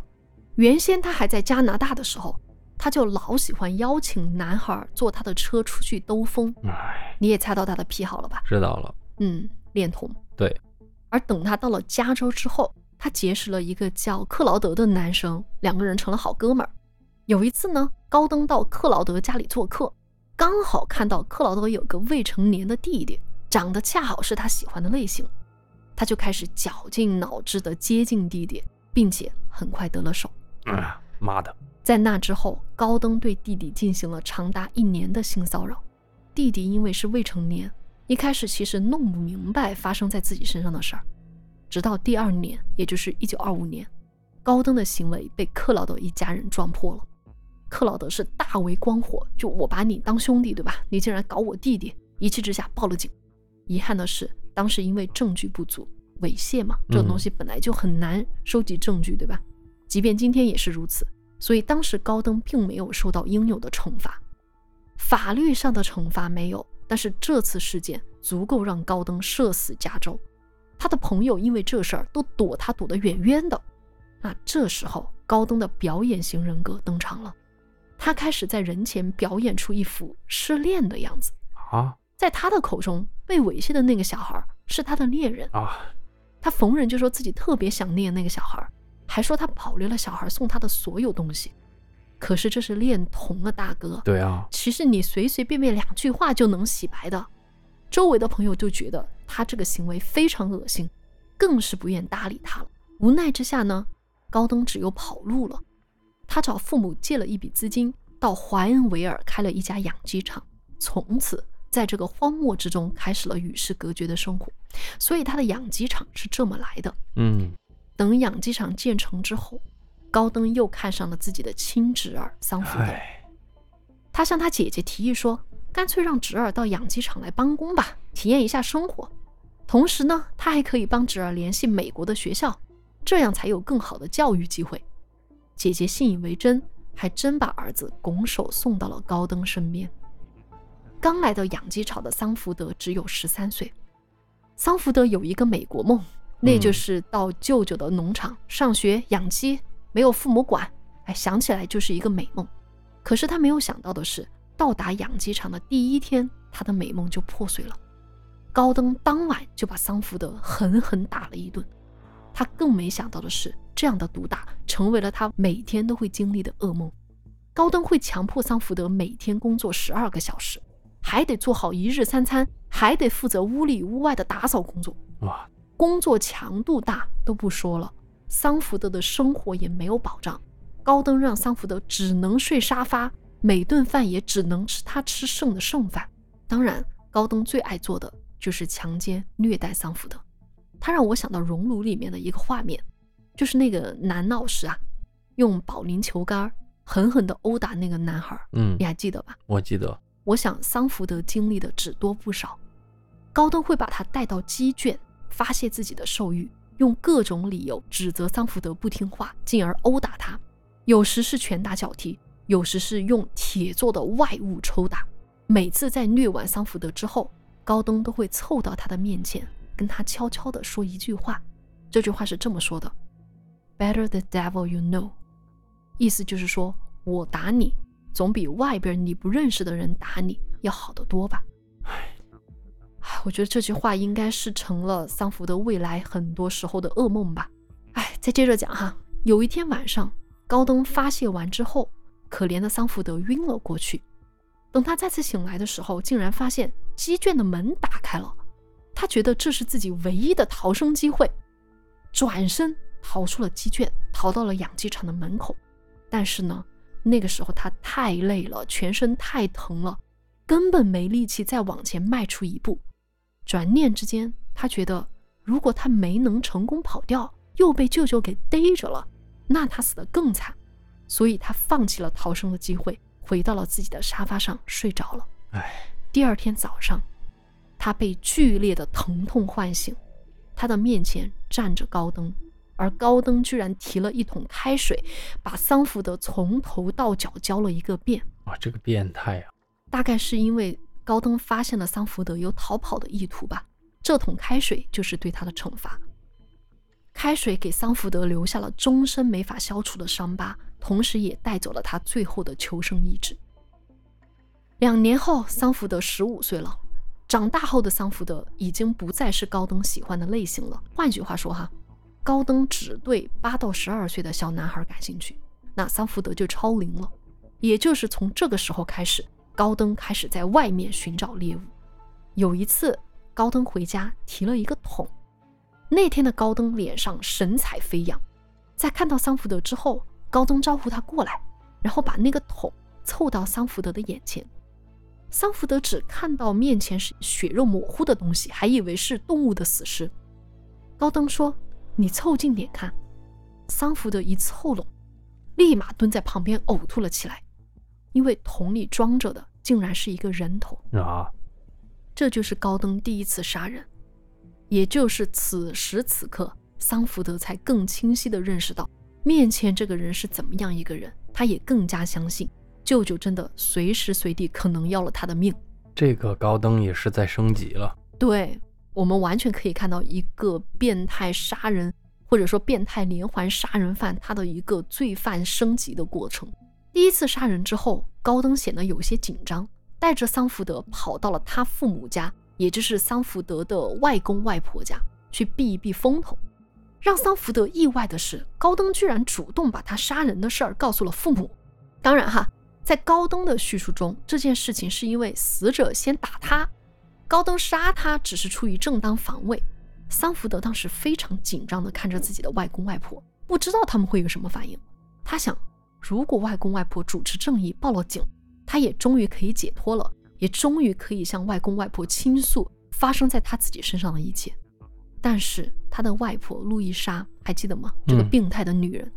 原先他还在加拿大的时候，他就老喜欢邀请男孩坐他的车出去兜风。哎，你也猜到他的癖好了吧？知道了。嗯，恋童。对。而等他到了加州之后，他结识了一个叫克劳德的男生，两个人成了好哥们儿。有一次呢，高登到克劳德家里做客，刚好看到克劳德有个未成年的弟弟，长得恰好是他喜欢的类型，他就开始绞尽脑汁的接近弟弟，并且很快得了手。啊，妈的！在那之后，高登对弟弟进行了长达一年的性骚扰。弟弟因为是未成年，一开始其实弄不明白发生在自己身上的事儿，直到第二年，也就是一九二五年，高登的行为被克劳德一家人撞破了。克劳德是大为光火，就我把你当兄弟，对吧？你竟然搞我弟弟，一气之下报了警。遗憾的是，当时因为证据不足，猥亵嘛，这种东西本来就很难收集证据，对吧？即便今天也是如此，所以当时高登并没有受到应有的惩罚，法律上的惩罚没有，但是这次事件足够让高登社死加州。他的朋友因为这事儿都躲他躲得远远的。那这时候，高登的表演型人格登场了，他开始在人前表演出一副失恋的样子啊，在他的口中，被猥亵的那个小孩是他的恋人啊，他逢人就说自己特别想念那个小孩。还说他保留了小孩送他的所有东西，可是这是恋童啊，大哥。对啊，其实你随随便便两句话就能洗白的。周围的朋友就觉得他这个行为非常恶心，更是不愿搭理他了。无奈之下呢，高登只有跑路了。他找父母借了一笔资金，到怀恩维尔开了一家养鸡场，从此在这个荒漠之中开始了与世隔绝的生活。所以他的养鸡场是这么来的。嗯。等养鸡场建成之后，高登又看上了自己的亲侄儿桑福德。他向他姐姐提议说：“干脆让侄儿到养鸡场来帮工吧，体验一下生活。同时呢，他还可以帮侄儿联系美国的学校，这样才有更好的教育机会。”姐姐信以为真，还真把儿子拱手送到了高登身边。刚来到养鸡场的桑福德只有十三岁。桑福德有一个美国梦。那就是到舅舅的农场上学养鸡，没有父母管，哎，想起来就是一个美梦。可是他没有想到的是，到达养鸡场的第一天，他的美梦就破碎了。高登当晚就把桑福德狠狠打了一顿。他更没想到的是，这样的毒打成为了他每天都会经历的噩梦。高登会强迫桑福德每天工作十二个小时，还得做好一日三餐，还得负责屋里屋外的打扫工作。哇！工作强度大都不说了，桑福德的生活也没有保障。高登让桑福德只能睡沙发，每顿饭也只能吃他吃剩的剩饭。当然，高登最爱做的就是强奸虐待桑福德。他让我想到《熔炉》里面的一个画面，就是那个男老师啊，用保龄球杆狠狠地殴打那个男孩。嗯，你还记得吧？我记得。我想桑福德经历的只多不少。高登会把他带到鸡圈。发泄自己的兽欲，用各种理由指责桑福德不听话，进而殴打他。有时是拳打脚踢，有时是用铁做的外物抽打。每次在虐完桑福德之后，高登都会凑到他的面前，跟他悄悄地说一句话。这句话是这么说的：“Better the devil you know。”意思就是说我打你，总比外边你不认识的人打你要好得多吧。我觉得这句话应该是成了桑福德未来很多时候的噩梦吧。哎，再接着讲哈。有一天晚上，高登发泄完之后，可怜的桑福德晕了过去。等他再次醒来的时候，竟然发现鸡圈的门打开了。他觉得这是自己唯一的逃生机会，转身逃出了鸡圈，逃到了养鸡场的门口。但是呢，那个时候他太累了，全身太疼了，根本没力气再往前迈出一步。转念之间，他觉得如果他没能成功跑掉，又被舅舅给逮着了，那他死得更惨。所以他放弃了逃生的机会，回到了自己的沙发上睡着了。哎，第二天早上，他被剧烈的疼痛唤醒，他的面前站着高登，而高登居然提了一桶开水，把桑福德从头到脚浇了一个遍。哇，这个变态啊！大概是因为高登发现了桑福德有逃跑的意图吧，这桶开水就是对他的惩罚。开水给桑福德留下了终身没法消除的伤疤，同时也带走了他最后的求生意志。两年后，桑福德十五岁了。长大后的桑福德已经不再是高登喜欢的类型了。换句话说，哈，高登只对八到十二岁的小男孩感兴趣，那桑福德就超龄了。也就是从这个时候开始，高登开始在外面寻找猎物。有一次，高登回家提了一个桶。那天的高登脸上神采飞扬，在看到桑福德之后，高登招呼他过来，然后把那个桶凑到桑福德的眼前。桑福德只看到面前是血肉模糊的东西，还以为是动物的死尸。高登说：“你凑近点看。”桑福德一凑拢，立马蹲在旁边呕吐了起来，因为桶里装着的竟然是一个人头啊！这就是高登第一次杀人。也就是此时此刻，桑福德才更清晰地认识到面前这个人是怎么样一个人。他也更加相信舅舅真的随时随地可能要了他的命。这个高登也是在升级了。对我们完全可以看到一个变态杀人或者说变态连环杀人犯他的一个罪犯升级的过程。第一次杀人之后，高登显得有些紧张，带着桑福德跑到了他父母家。也就是桑福德的外公外婆家去避一避风头，让桑福德意外的是，高登居然主动把他杀人的事儿告诉了父母。当然哈，在高登的叙述中，这件事情是因为死者先打他，高登杀他只是出于正当防卫。桑福德当时非常紧张地看着自己的外公外婆，不知道他们会有什么反应。他想，如果外公外婆主持正义报了警，他也终于可以解脱了。也终于可以向外公外婆倾诉发生在他自己身上的一切，但是他的外婆路易莎还记得吗？这个病态的女人，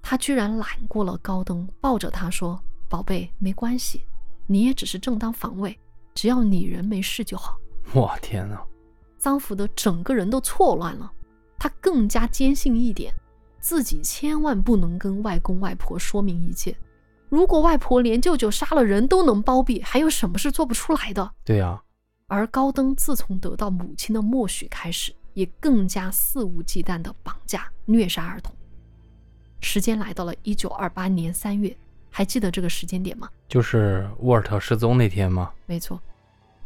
她居然揽过了高登，抱着他说：“宝贝，没关系，你也只是正当防卫，只要你人没事就好。”我天哪！桑福德整个人都错乱了，他更加坚信一点，自己千万不能跟外公外婆说明一切。如果外婆连舅舅杀了人都能包庇，还有什么是做不出来的？对呀。而高登自从得到母亲的默许开始，也更加肆无忌惮地绑架、虐杀儿童。时间来到了一九二八年三月，还记得这个时间点吗？就是沃尔特失踪那天吗？没错，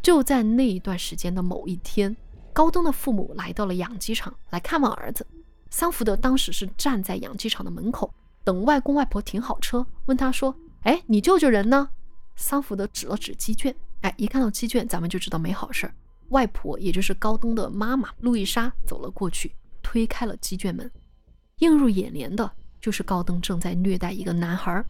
就在那一段时间的某一天，高登的父母来到了养鸡场来看望儿子。桑福德当时是站在养鸡场的门口。等外公外婆停好车，问他说：“哎，你舅舅人呢？”桑福德指了指鸡圈，哎，一看到鸡圈，咱们就知道没好事儿。外婆，也就是高登的妈妈路易莎，走了过去，推开了鸡圈门。映入眼帘的就是高登正在虐待一个男孩。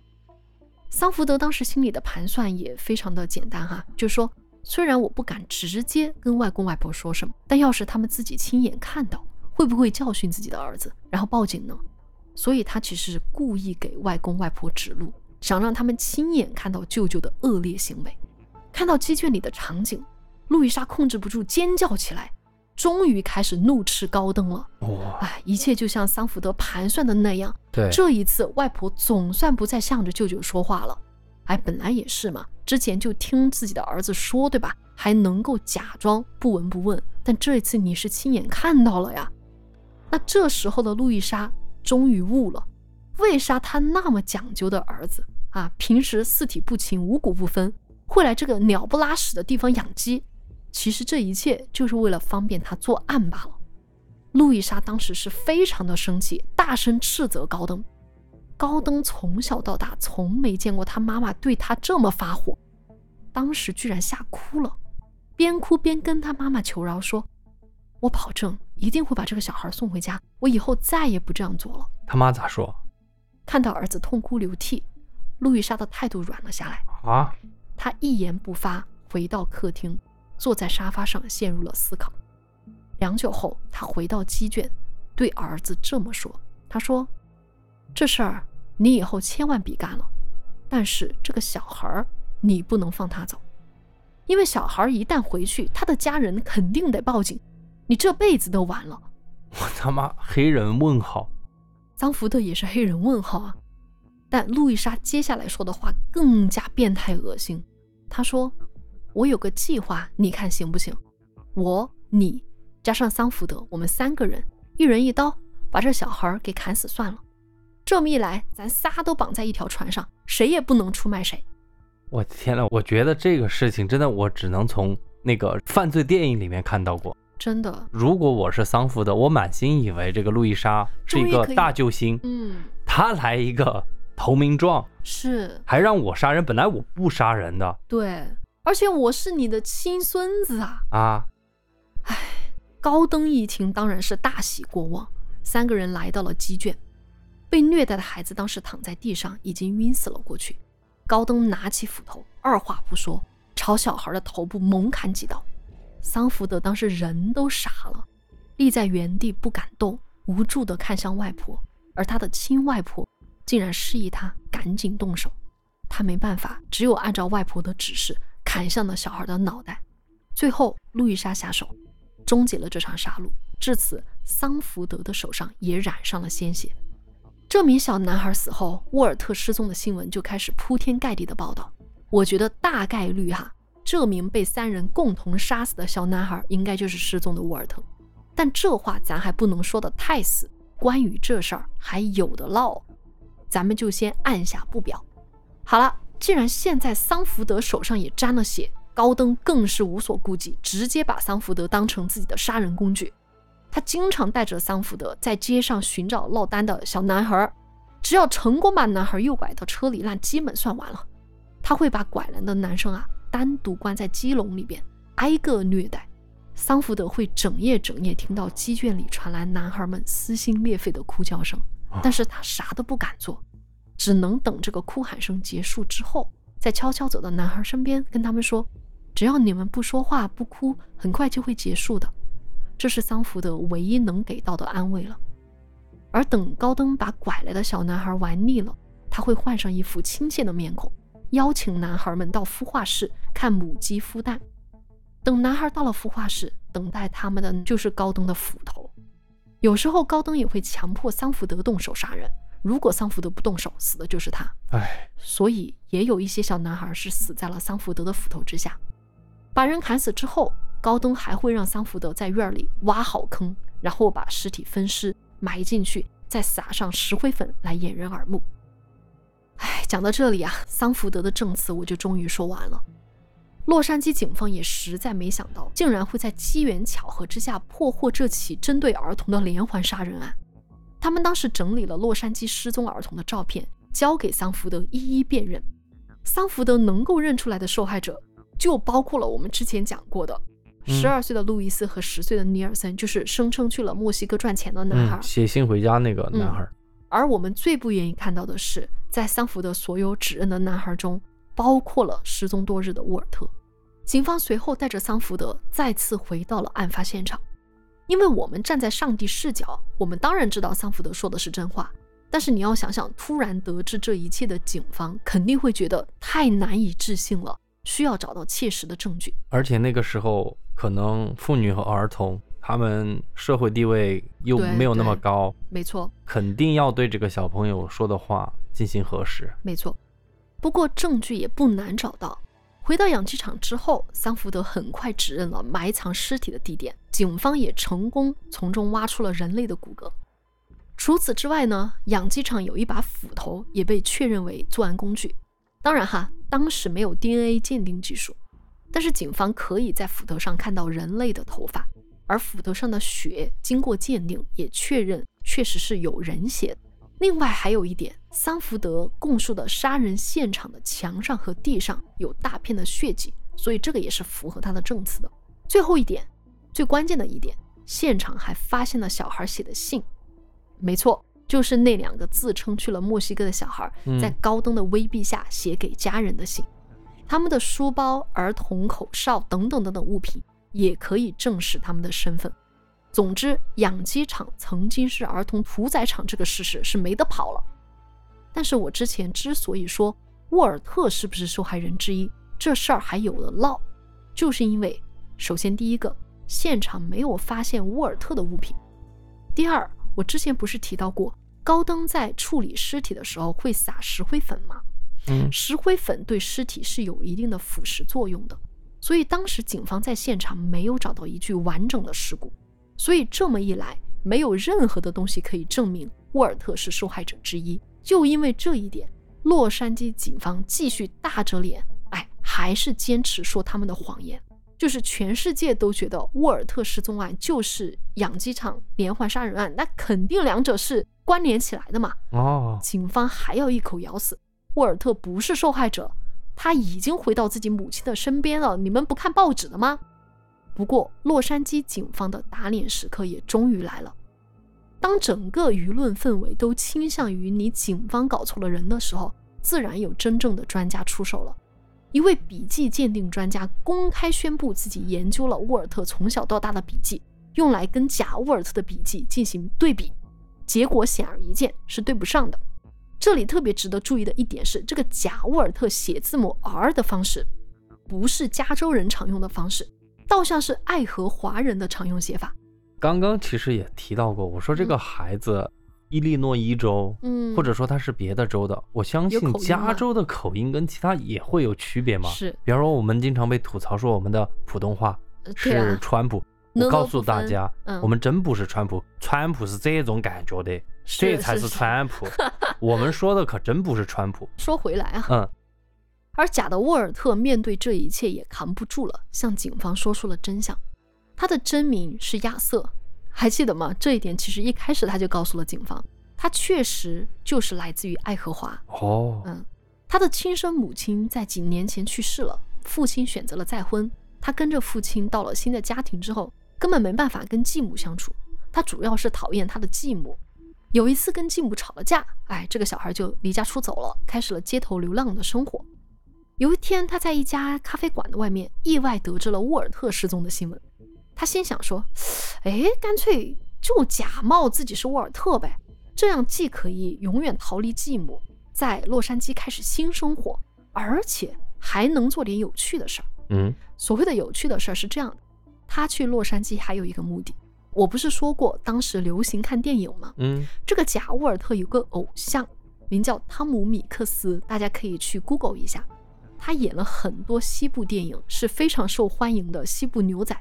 桑福德当时心里的盘算也非常的简单哈，就说：虽然我不敢直接跟外公外婆说什么，但要是他们自己亲眼看到，会不会教训自己的儿子，然后报警呢？所以他其实故意给外公外婆指路，想让他们亲眼看到舅舅的恶劣行为。看到鸡圈里的场景，路易莎控制不住尖叫起来，终于开始怒斥高登了。哇！哎，一切就像桑福德盘算的那样。对，这一次外婆总算不再向着舅舅说话了。哎，本来也是嘛，之前就听自己的儿子说，对吧？还能够假装不闻不问，但这一次你是亲眼看到了呀。那这时候的路易莎。终于悟了，为啥他那么讲究的儿子啊，平时四体不勤、五谷不分，会来这个鸟不拉屎的地方养鸡？其实这一切就是为了方便他作案罢了。路易莎当时是非常的生气，大声斥责高登。高登从小到大从没见过他妈妈对他这么发火，当时居然吓哭了，边哭边跟他妈妈求饶说。我保证一定会把这个小孩送回家。我以后再也不这样做了。他妈咋说？看到儿子痛哭流涕，路易莎的态度软了下来。啊！他一言不发，回到客厅，坐在沙发上，陷入了思考。良久后，他回到鸡圈，对儿子这么说：“他说，这事儿你以后千万别干了。但是这个小孩儿你不能放他走，因为小孩一旦回去，他的家人肯定得报警，你这辈子都完了。我他妈黑人问号，桑福特也是黑人问号啊！但路易莎接下来说的话更加变态恶心。她说：“我有个计划，你看行不行？我、你加上桑福德，我们三个人，一人一刀，把这小孩给砍死算了。这么一来，咱仨都绑在一条船上，谁也不能出卖谁。”我的天呐，我觉得这个事情真的，我只能从那个犯罪电影里面看到过。真的，如果我是桑福德，我满心以为这个路易莎是一个大救星，嗯，他来一个投名状，是，还让我杀人，本来我不杀人的，对，而且我是你的亲孙子啊，啊，唉，高登一听当然是大喜过望，三个人来到了鸡圈，被虐待的孩子当时躺在地上，已经晕死了过去，高登拿起斧头，二话不说，朝小孩的头部猛砍几刀。桑福德当时人都傻了，立在原地不敢动，无助地看向外婆，而他的亲外婆竟然示意他赶紧动手。他没办法，只有按照外婆的指示砍向了小孩的脑袋。最后，路易莎下手，终结了这场杀戮。至此，桑福德的手上也染上了鲜血。这名小男孩死后，沃尔特失踪的新闻就开始铺天盖地的报道。我觉得大概率哈。这名被三人共同杀死的小男孩，应该就是失踪的沃尔特。但这话咱还不能说的太死，关于这事儿还有的唠，咱们就先按下不表。好了，既然现在桑福德手上也沾了血，高登更是无所顾忌，直接把桑福德当成自己的杀人工具。他经常带着桑福德在街上寻找落单的小男孩，只要成功把男孩诱拐到车里，那基本算完了。他会把拐来的男生啊。单独关在鸡笼里边，挨个虐待。桑福德会整夜整夜听到鸡圈里传来男孩们撕心裂肺的哭叫声，但是他啥都不敢做，只能等这个哭喊声结束之后，再悄悄走到男孩身边，跟他们说：“只要你们不说话不哭，很快就会结束的。”这是桑福德唯一能给到的安慰了。而等高登把拐来的小男孩玩腻了，他会换上一副亲切的面孔。邀请男孩们到孵化室看母鸡孵蛋。等男孩到了孵化室，等待他们的就是高登的斧头。有时候高登也会强迫桑福德动手杀人，如果桑福德不动手，死的就是他。唉，所以也有一些小男孩是死在了桑福德的斧头之下。把人砍死之后，高登还会让桑福德在院里挖好坑，然后把尸体分尸埋进去，再撒上石灰粉来掩人耳目。哎，讲到这里啊，桑福德的证词我就终于说完了。洛杉矶警方也实在没想到，竟然会在机缘巧合之下破获这起针对儿童的连环杀人案。他们当时整理了洛杉矶失踪儿童的照片，交给桑福德一一辨认。桑福德能够认出来的受害者，就包括了我们之前讲过的十二岁的路易斯和十岁的尼尔森，就是声称去了墨西哥赚钱的男孩，写信回家那个男孩。而我们最不愿意看到的是，在桑福德所有指认的男孩中，包括了失踪多日的沃尔特。警方随后带着桑福德再次回到了案发现场。因为我们站在上帝视角，我们当然知道桑福德说的是真话。但是你要想想，突然得知这一切的警方肯定会觉得太难以置信了，需要找到切实的证据。而且那个时候，可能妇女和儿童。他们社会地位又没有那么高，没错，肯定要对这个小朋友说的话进行核实，没错。不过证据也不难找到。回到养鸡场之后，桑福德很快指认了埋藏尸体的地点，警方也成功从中挖出了人类的骨骼。除此之外呢，养鸡场有一把斧头也被确认为作案工具。当然哈，当时没有 DNA 鉴定技术，但是警方可以在斧头上看到人类的头发。而斧头上的血经过鉴定，也确认确实是有人血。另外还有一点，桑福德供述的杀人现场的墙上和地上有大片的血迹，所以这个也是符合他的证词的。最后一点，最关键的一点，现场还发现了小孩写的信。没错，就是那两个自称去了墨西哥的小孩在高登的威逼下写给家人的信。他们的书包、儿童口哨等等等等物品。也可以证实他们的身份。总之，养鸡场曾经是儿童屠宰场，这个事实是没得跑了。但是我之前之所以说沃尔特是不是受害人之一，这事儿还有了唠，就是因为首先第一个，现场没有发现沃尔特的物品；第二，我之前不是提到过，高登在处理尸体的时候会撒石灰粉吗？嗯，石灰粉对尸体是有一定的腐蚀作用的，所以当时警方在现场没有找到一具完整的尸骨，所以这么一来，没有任何的东西可以证明沃尔特是受害者之一。就因为这一点，洛杉矶警方继续大着脸，哎，还是坚持说他们的谎言，就是全世界都觉得沃尔特失踪案就是养鸡场连环杀人案，那肯定两者是关联起来的嘛。哦，警方还要一口咬死沃尔特不是受害者，他已经回到自己母亲的身边了。你们不看报纸的吗？不过，洛杉矶警方的打脸时刻也终于来了。当整个舆论氛围都倾向于你警方搞错了人的时候，自然有真正的专家出手了。一位笔迹鉴定专家公开宣布自己研究了沃尔特从小到大的笔记，用来跟假沃尔特的笔记进行对比，结果显而易见是对不上的。这里特别值得注意的一点是，这个假沃尔特写字母 R 的方式，不是加州人常用的方式，倒像是爱荷华人的常用写法。刚刚其实也提到过，我说这个孩子，伊利诺伊州，嗯，或者说他是别的州的，我相信加州的口音跟其他也会有区别吗。是，比方说我们经常被吐槽说我们的普通话是川普，我告诉大家，我们真不是川普，川普是这种感觉的，这才是川普，我们说的可真不是川普。说回来啊，嗯，而假的沃尔特面对这一切也扛不住了，向警方说出了真相。他的真名是亚瑟，还记得吗？这一点其实一开始他就告诉了警方，他确实就是来自于爱荷华。哦，嗯，他的亲生母亲在几年前去世了，父亲选择了再婚。他跟着父亲到了新的家庭之后，根本没办法跟继母相处。他主要是讨厌他的继母。有一次跟继母吵了架，哎，这个小孩就离家出走了，开始了街头流浪的生活。有一天，他在一家咖啡馆的外面意外得知了沃尔特失踪的新闻。他心想说：“哎，干脆就假冒自己是沃尔特呗，这样既可以永远逃离继母，在洛杉矶开始新生活，而且还能做点有趣的事儿。”嗯，所谓的有趣的事儿是这样的：他去洛杉矶还有一个目的，我不是说过当时流行看电影吗？嗯，这个假沃尔特有个偶像，名叫汤姆·米克斯，大家可以去 Google 一下，他演了很多西部电影，是非常受欢迎的西部牛仔。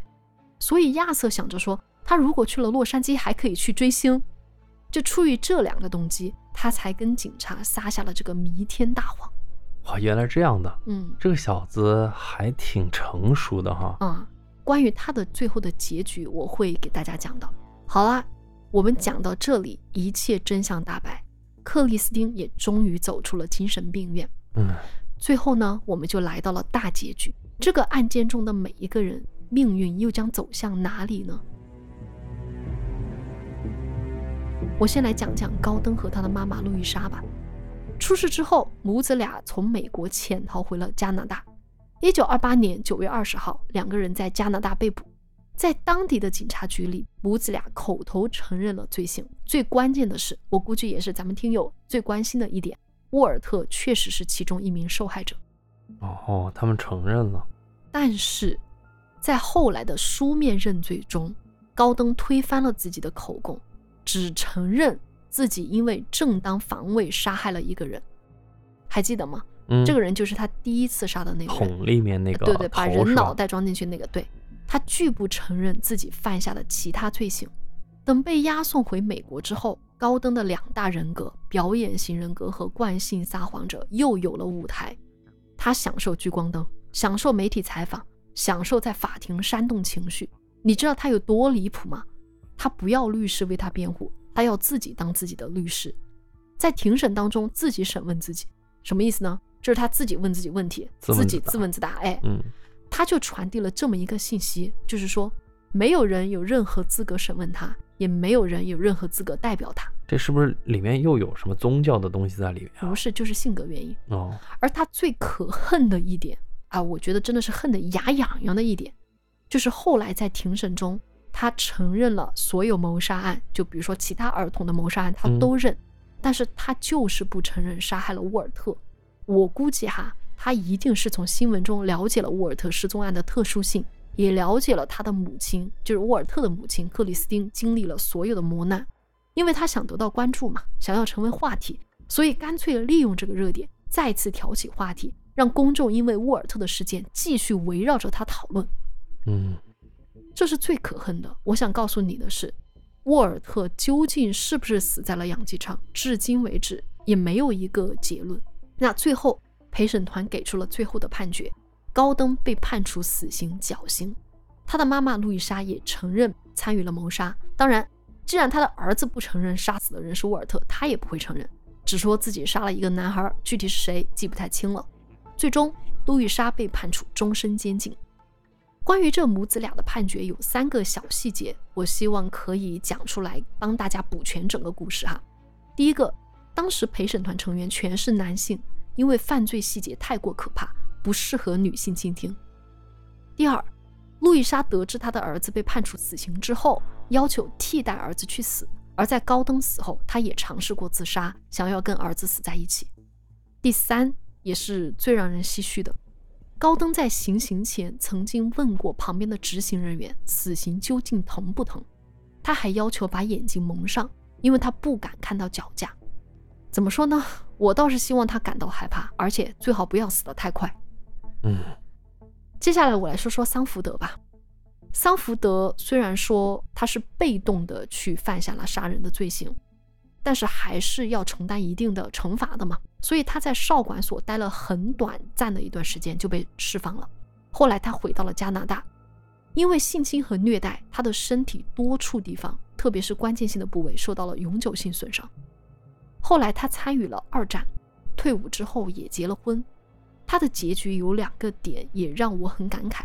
所以亚瑟想着说，他如果去了洛杉矶，还可以去追星。就出于这两个动机，他才跟警察撒下了这个弥天大谎。哇，原来这样的，嗯，这个小子还挺成熟的哈。啊，关于他的最后的结局，我会给大家讲的。好啦，我们讲到这里，一切真相大白，克里斯汀也终于走出了精神病院。嗯，最后呢，我们就来到了大结局，这个案件中的每一个人。命运又将走向哪里呢？我先来讲讲高登和他的妈妈路易莎吧。出事之后，母子俩从美国潜逃回了加拿大。一九二八年九月二十号，两个人在加拿大被捕，在当地的警察局里，母子俩口头承认了罪行。最关键的是，我估计也是咱们听友最关心的一点，沃尔特确实是其中一名受害者。哦，他们承认了，但是。在后来的书面认罪中，高登推翻了自己的口供，只承认自己因为正当防卫杀害了一个人，还记得吗？嗯，这个人就是他第一次杀的那个桶里面那个，对对，把人脑袋装进去那个。对，他拒不承认自己犯下的其他罪行。等被押送回美国之后，高登的两大人格——表演型人格和惯性撒谎者——又有了舞台。他享受聚光灯，享受媒体采访。享受在法庭煽动情绪，你知道他有多离谱吗？他不要律师为他辩护，他要自己当自己的律师，在庭审当中自己审问自己，什么意思呢？就是他自己问自己问题，自己自问自答。哎，嗯，他就传递了这么一个信息，就是说没有人有任何资格审问他，也没有人有任何资格代表他。这是不是里面又有什么宗教的东西在里面？不是，就是性格原因。哦，而他最可恨的一点。啊，我觉得真的是恨得牙痒痒的一点，就是后来在庭审中，他承认了所有谋杀案，就比如说其他儿童的谋杀案，他都认，但是他就是不承认杀害了沃尔特。我估计哈，他一定是从新闻中了解了沃尔特失踪案的特殊性，也了解了他的母亲，就是沃尔特的母亲克里斯汀经历了所有的磨难，因为他想得到关注嘛，想要成为话题，所以干脆利用这个热点，再次挑起话题，让公众因为沃尔特的事件继续围绕着他讨论。嗯，这是最可恨的。我想告诉你的是，沃尔特究竟是不是死在了养鸡场，至今为止也没有一个结论。那最后陪审团给出了最后的判决，高登被判处死刑绞刑，他的妈妈路易莎也承认参与了谋杀。当然，既然他的儿子不承认杀死的人是沃尔特，他也不会承认，只说自己杀了一个男孩，具体是谁记不太清了。最终，路易莎被判处终身监禁。关于这母子俩的判决，有三个小细节，我希望可以讲出来，帮大家补全整个故事哈。第一个，当时陪审团成员全是男性。因为犯罪细节太过可怕，不适合女性倾听。第二，路易莎得知她的儿子被判处死刑之后，要求替代儿子去死。而在高登死后，她也尝试过自杀，想要跟儿子死在一起。第三，也是最让人唏嘘的，高登在行刑前曾经问过旁边的执行人员，死刑究竟疼不疼？他还要求把眼睛蒙上，因为他不敢看到脚架。怎么说呢？我倒是希望他感到害怕，而且最好不要死得太快。嗯，接下来我来说说桑福德吧。桑福德虽然说他是被动的去犯下了杀人的罪行，但是还是要承担一定的惩罚的嘛。所以他在少管所待了很短暂的一段时间就被释放了。后来他回到了加拿大，因为性侵和虐待，他的身体多处地方，特别是关键性的部位受到了永久性损伤。后来他参与了二战，退伍之后也结了婚。他的结局有两个点也让我很感慨。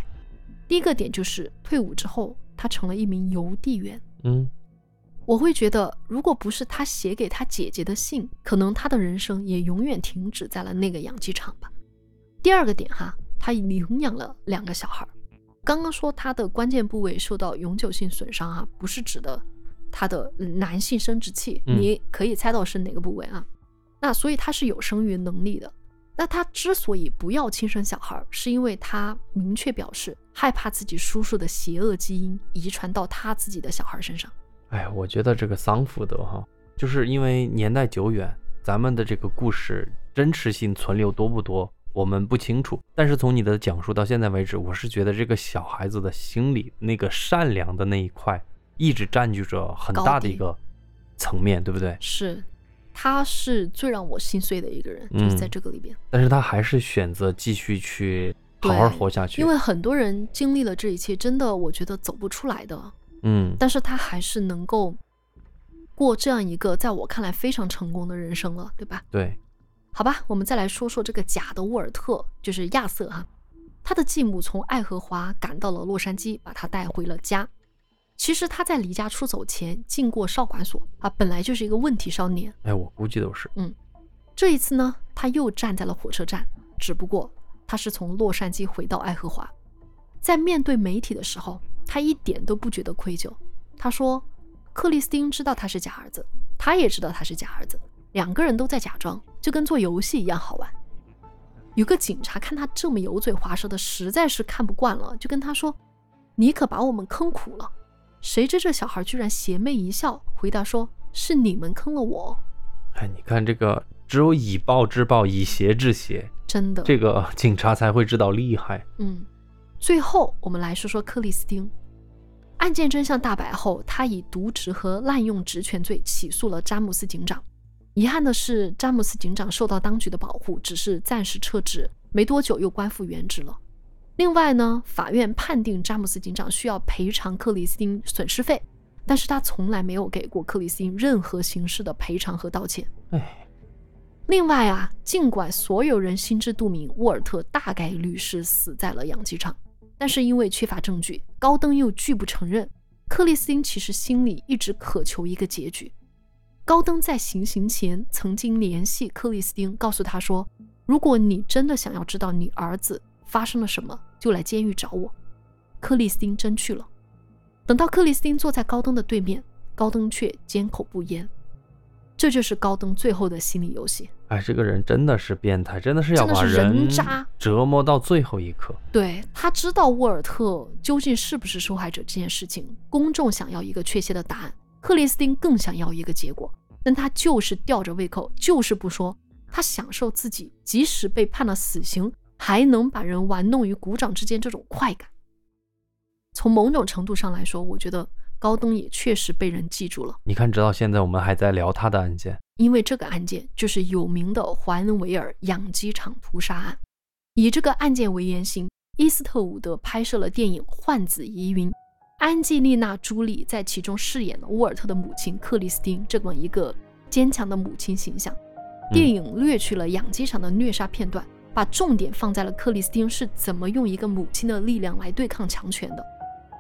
第一个点就是退伍之后，他成了一名邮递员。嗯，我会觉得，如果不是他写给他姐姐的信，可能他的人生也永远停止在了那个养鸡场吧。第二个点哈，他领养了两个小孩。刚刚说他的关键部位受到永久性损伤啊，不是指的。他的男性生殖器，你可以猜到是哪个部位啊？那所以他是有生育能力的。那他之所以不要亲生小孩，是因为他明确表示害怕自己叔叔的邪恶基因遗传到他自己的小孩身上。哎，我觉得这个桑福德哈，就是因为年代久远，咱们的这个故事真实性存留多不多，我们不清楚。但是从你的讲述到现在为止，我是觉得这个小孩子的心里那个善良的那一块。一直占据着很大的一个层面，对不对？是，他是最让我心碎的一个人，就是在这个里边。但是他还是选择继续去好好活下去。因为很多人经历了这一切，真的我觉得走不出来的。嗯。但是他还是能够过这样一个在我看来非常成功的人生了，对吧？对。好吧，我们再来说说这个假的沃尔特，就是亚瑟哈，他的继母从爱荷华赶到了洛杉矶，把他带回了家。其实他在离家出走前进过少管所啊，本来就是一个问题少年。哎，我估计都是。嗯，这一次呢，他又站在了火车站，只不过他是从洛杉矶回到爱荷华。在面对媒体的时候，他一点都不觉得愧疚。他说：“克里斯汀知道他是假儿子，他也知道他是假儿子，两个人都在假装，就跟做游戏一样好玩。”有个警察看他这么油嘴滑舌的，实在是看不惯了，就跟他说：“你可把我们坑苦了。”谁知这小孩居然邪魅一笑，回答说：“是你们坑了我。”哎，你看这个，只有以暴制暴，以邪制邪，真的，这个警察才会知道厉害。嗯，最后我们来说说克里斯汀。案件真相大白后，他以渎职和滥用职权罪起诉了詹姆斯警长。遗憾的是，詹姆斯警长受到当局的保护，只是暂时撤职，没多久又官复原职了。另外呢，法院判定詹姆斯警长需要赔偿克里斯汀损失费，但是他从来没有给过克里斯汀任何形式的赔偿和道歉。哎，另外啊，尽管所有人心知肚明，沃尔特大概率是死在了养鸡场，但是因为缺乏证据，高登又拒不承认，克里斯汀其实心里一直渴求一个结局。高登在行刑前曾经联系克里斯汀，告诉他说，如果你真的想要知道你儿子。发生了什么？就来监狱找我。克里斯汀真去了。等到克里斯汀坐在高登的对面，高登却缄口不言。这就是高登最后的心理游戏。哎，这个人真的是变态，真的是要把人渣折磨到最后一刻。对他知道沃尔特究竟是不是受害者这件事情，公众想要一个确切的答案，克里斯汀更想要一个结果，但他就是吊着胃口，就是不说。他享受自己即使被判了死刑，还能把人玩弄于股掌之间这种快感。从某种程度上来说，我觉得。高登也确实被人记住了。你看，直到现在我们还在聊他的案件，因为这个案件就是有名的怀恩维尔养鸡场屠杀案。以这个案件为原型，伊斯特伍德拍摄了电影《幻子疑云》，安吉丽娜·朱莉在其中饰演了沃尔特的母亲克里斯汀这么一个坚强的母亲形象。电影略去了养鸡场的虐杀片段，把重点放在了克里斯汀是怎么用一个母亲的力量来对抗强权的。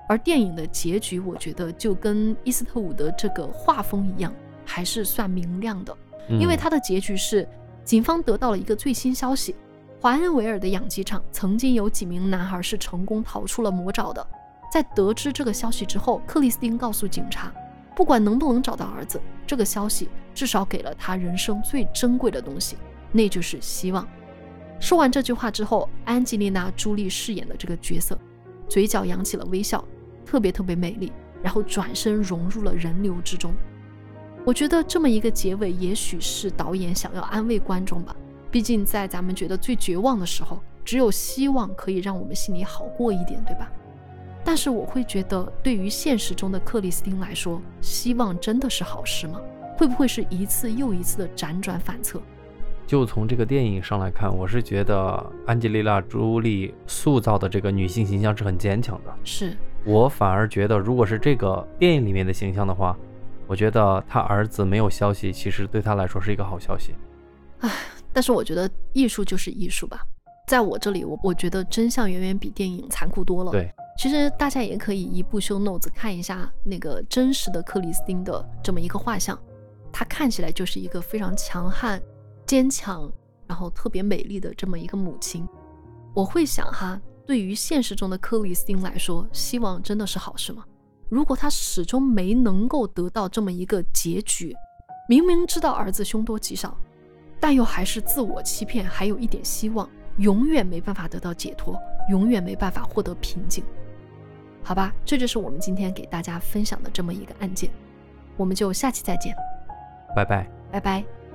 而电影的结局，我觉得就跟伊斯特伍德这个画风一样，还是算明亮的。因为它的结局是，警方得到了一个最新消息：华恩维尔的养鸡场曾经有几名男孩是成功逃出了魔爪的。在得知这个消息之后，克里斯汀告诉警察，不管能不能找到儿子，这个消息至少给了他人生最珍贵的东西，那就是希望。说完这句话之后，安吉丽娜·朱莉饰演的这个角色，嘴角扬起了微笑。特别特别美丽，然后转身融入了人流之中。我觉得这么一个结尾，也许是导演想要安慰观众吧。毕竟在咱们觉得最绝望的时候，只有希望可以让我们心里好过一点，对吧？但是我会觉得，对于现实中的克里斯汀来说，希望真的是好事吗？会不会是一次又一次的辗转反侧？就从这个电影上来看，我是觉得安吉丽娜·朱莉塑造的这个女性形象是很坚强的。是。我反而觉得，如果是这个电影里面的形象的话，我觉得他儿子没有消息，其实对他来说是一个好消息。唉，但是我觉得艺术就是艺术吧，在我这里，我我觉得真相远远比电影残酷多了。对，其实大家也可以一部修 notes 看一下那个真实的克里斯汀的这么一个画像，她看起来就是一个非常强悍、坚强，然后特别美丽的这么一个母亲。我会想哈。对于现实中的克里斯汀来说，希望真的是好事吗？如果他始终没能够得到这么一个结局，明明知道儿子凶多吉少，但又还是自我欺骗，还有一点希望，永远没办法得到解脱，永远没办法获得平静。好吧，这就是我们今天给大家分享的这么一个案件，我们就下期再见，拜拜，拜拜。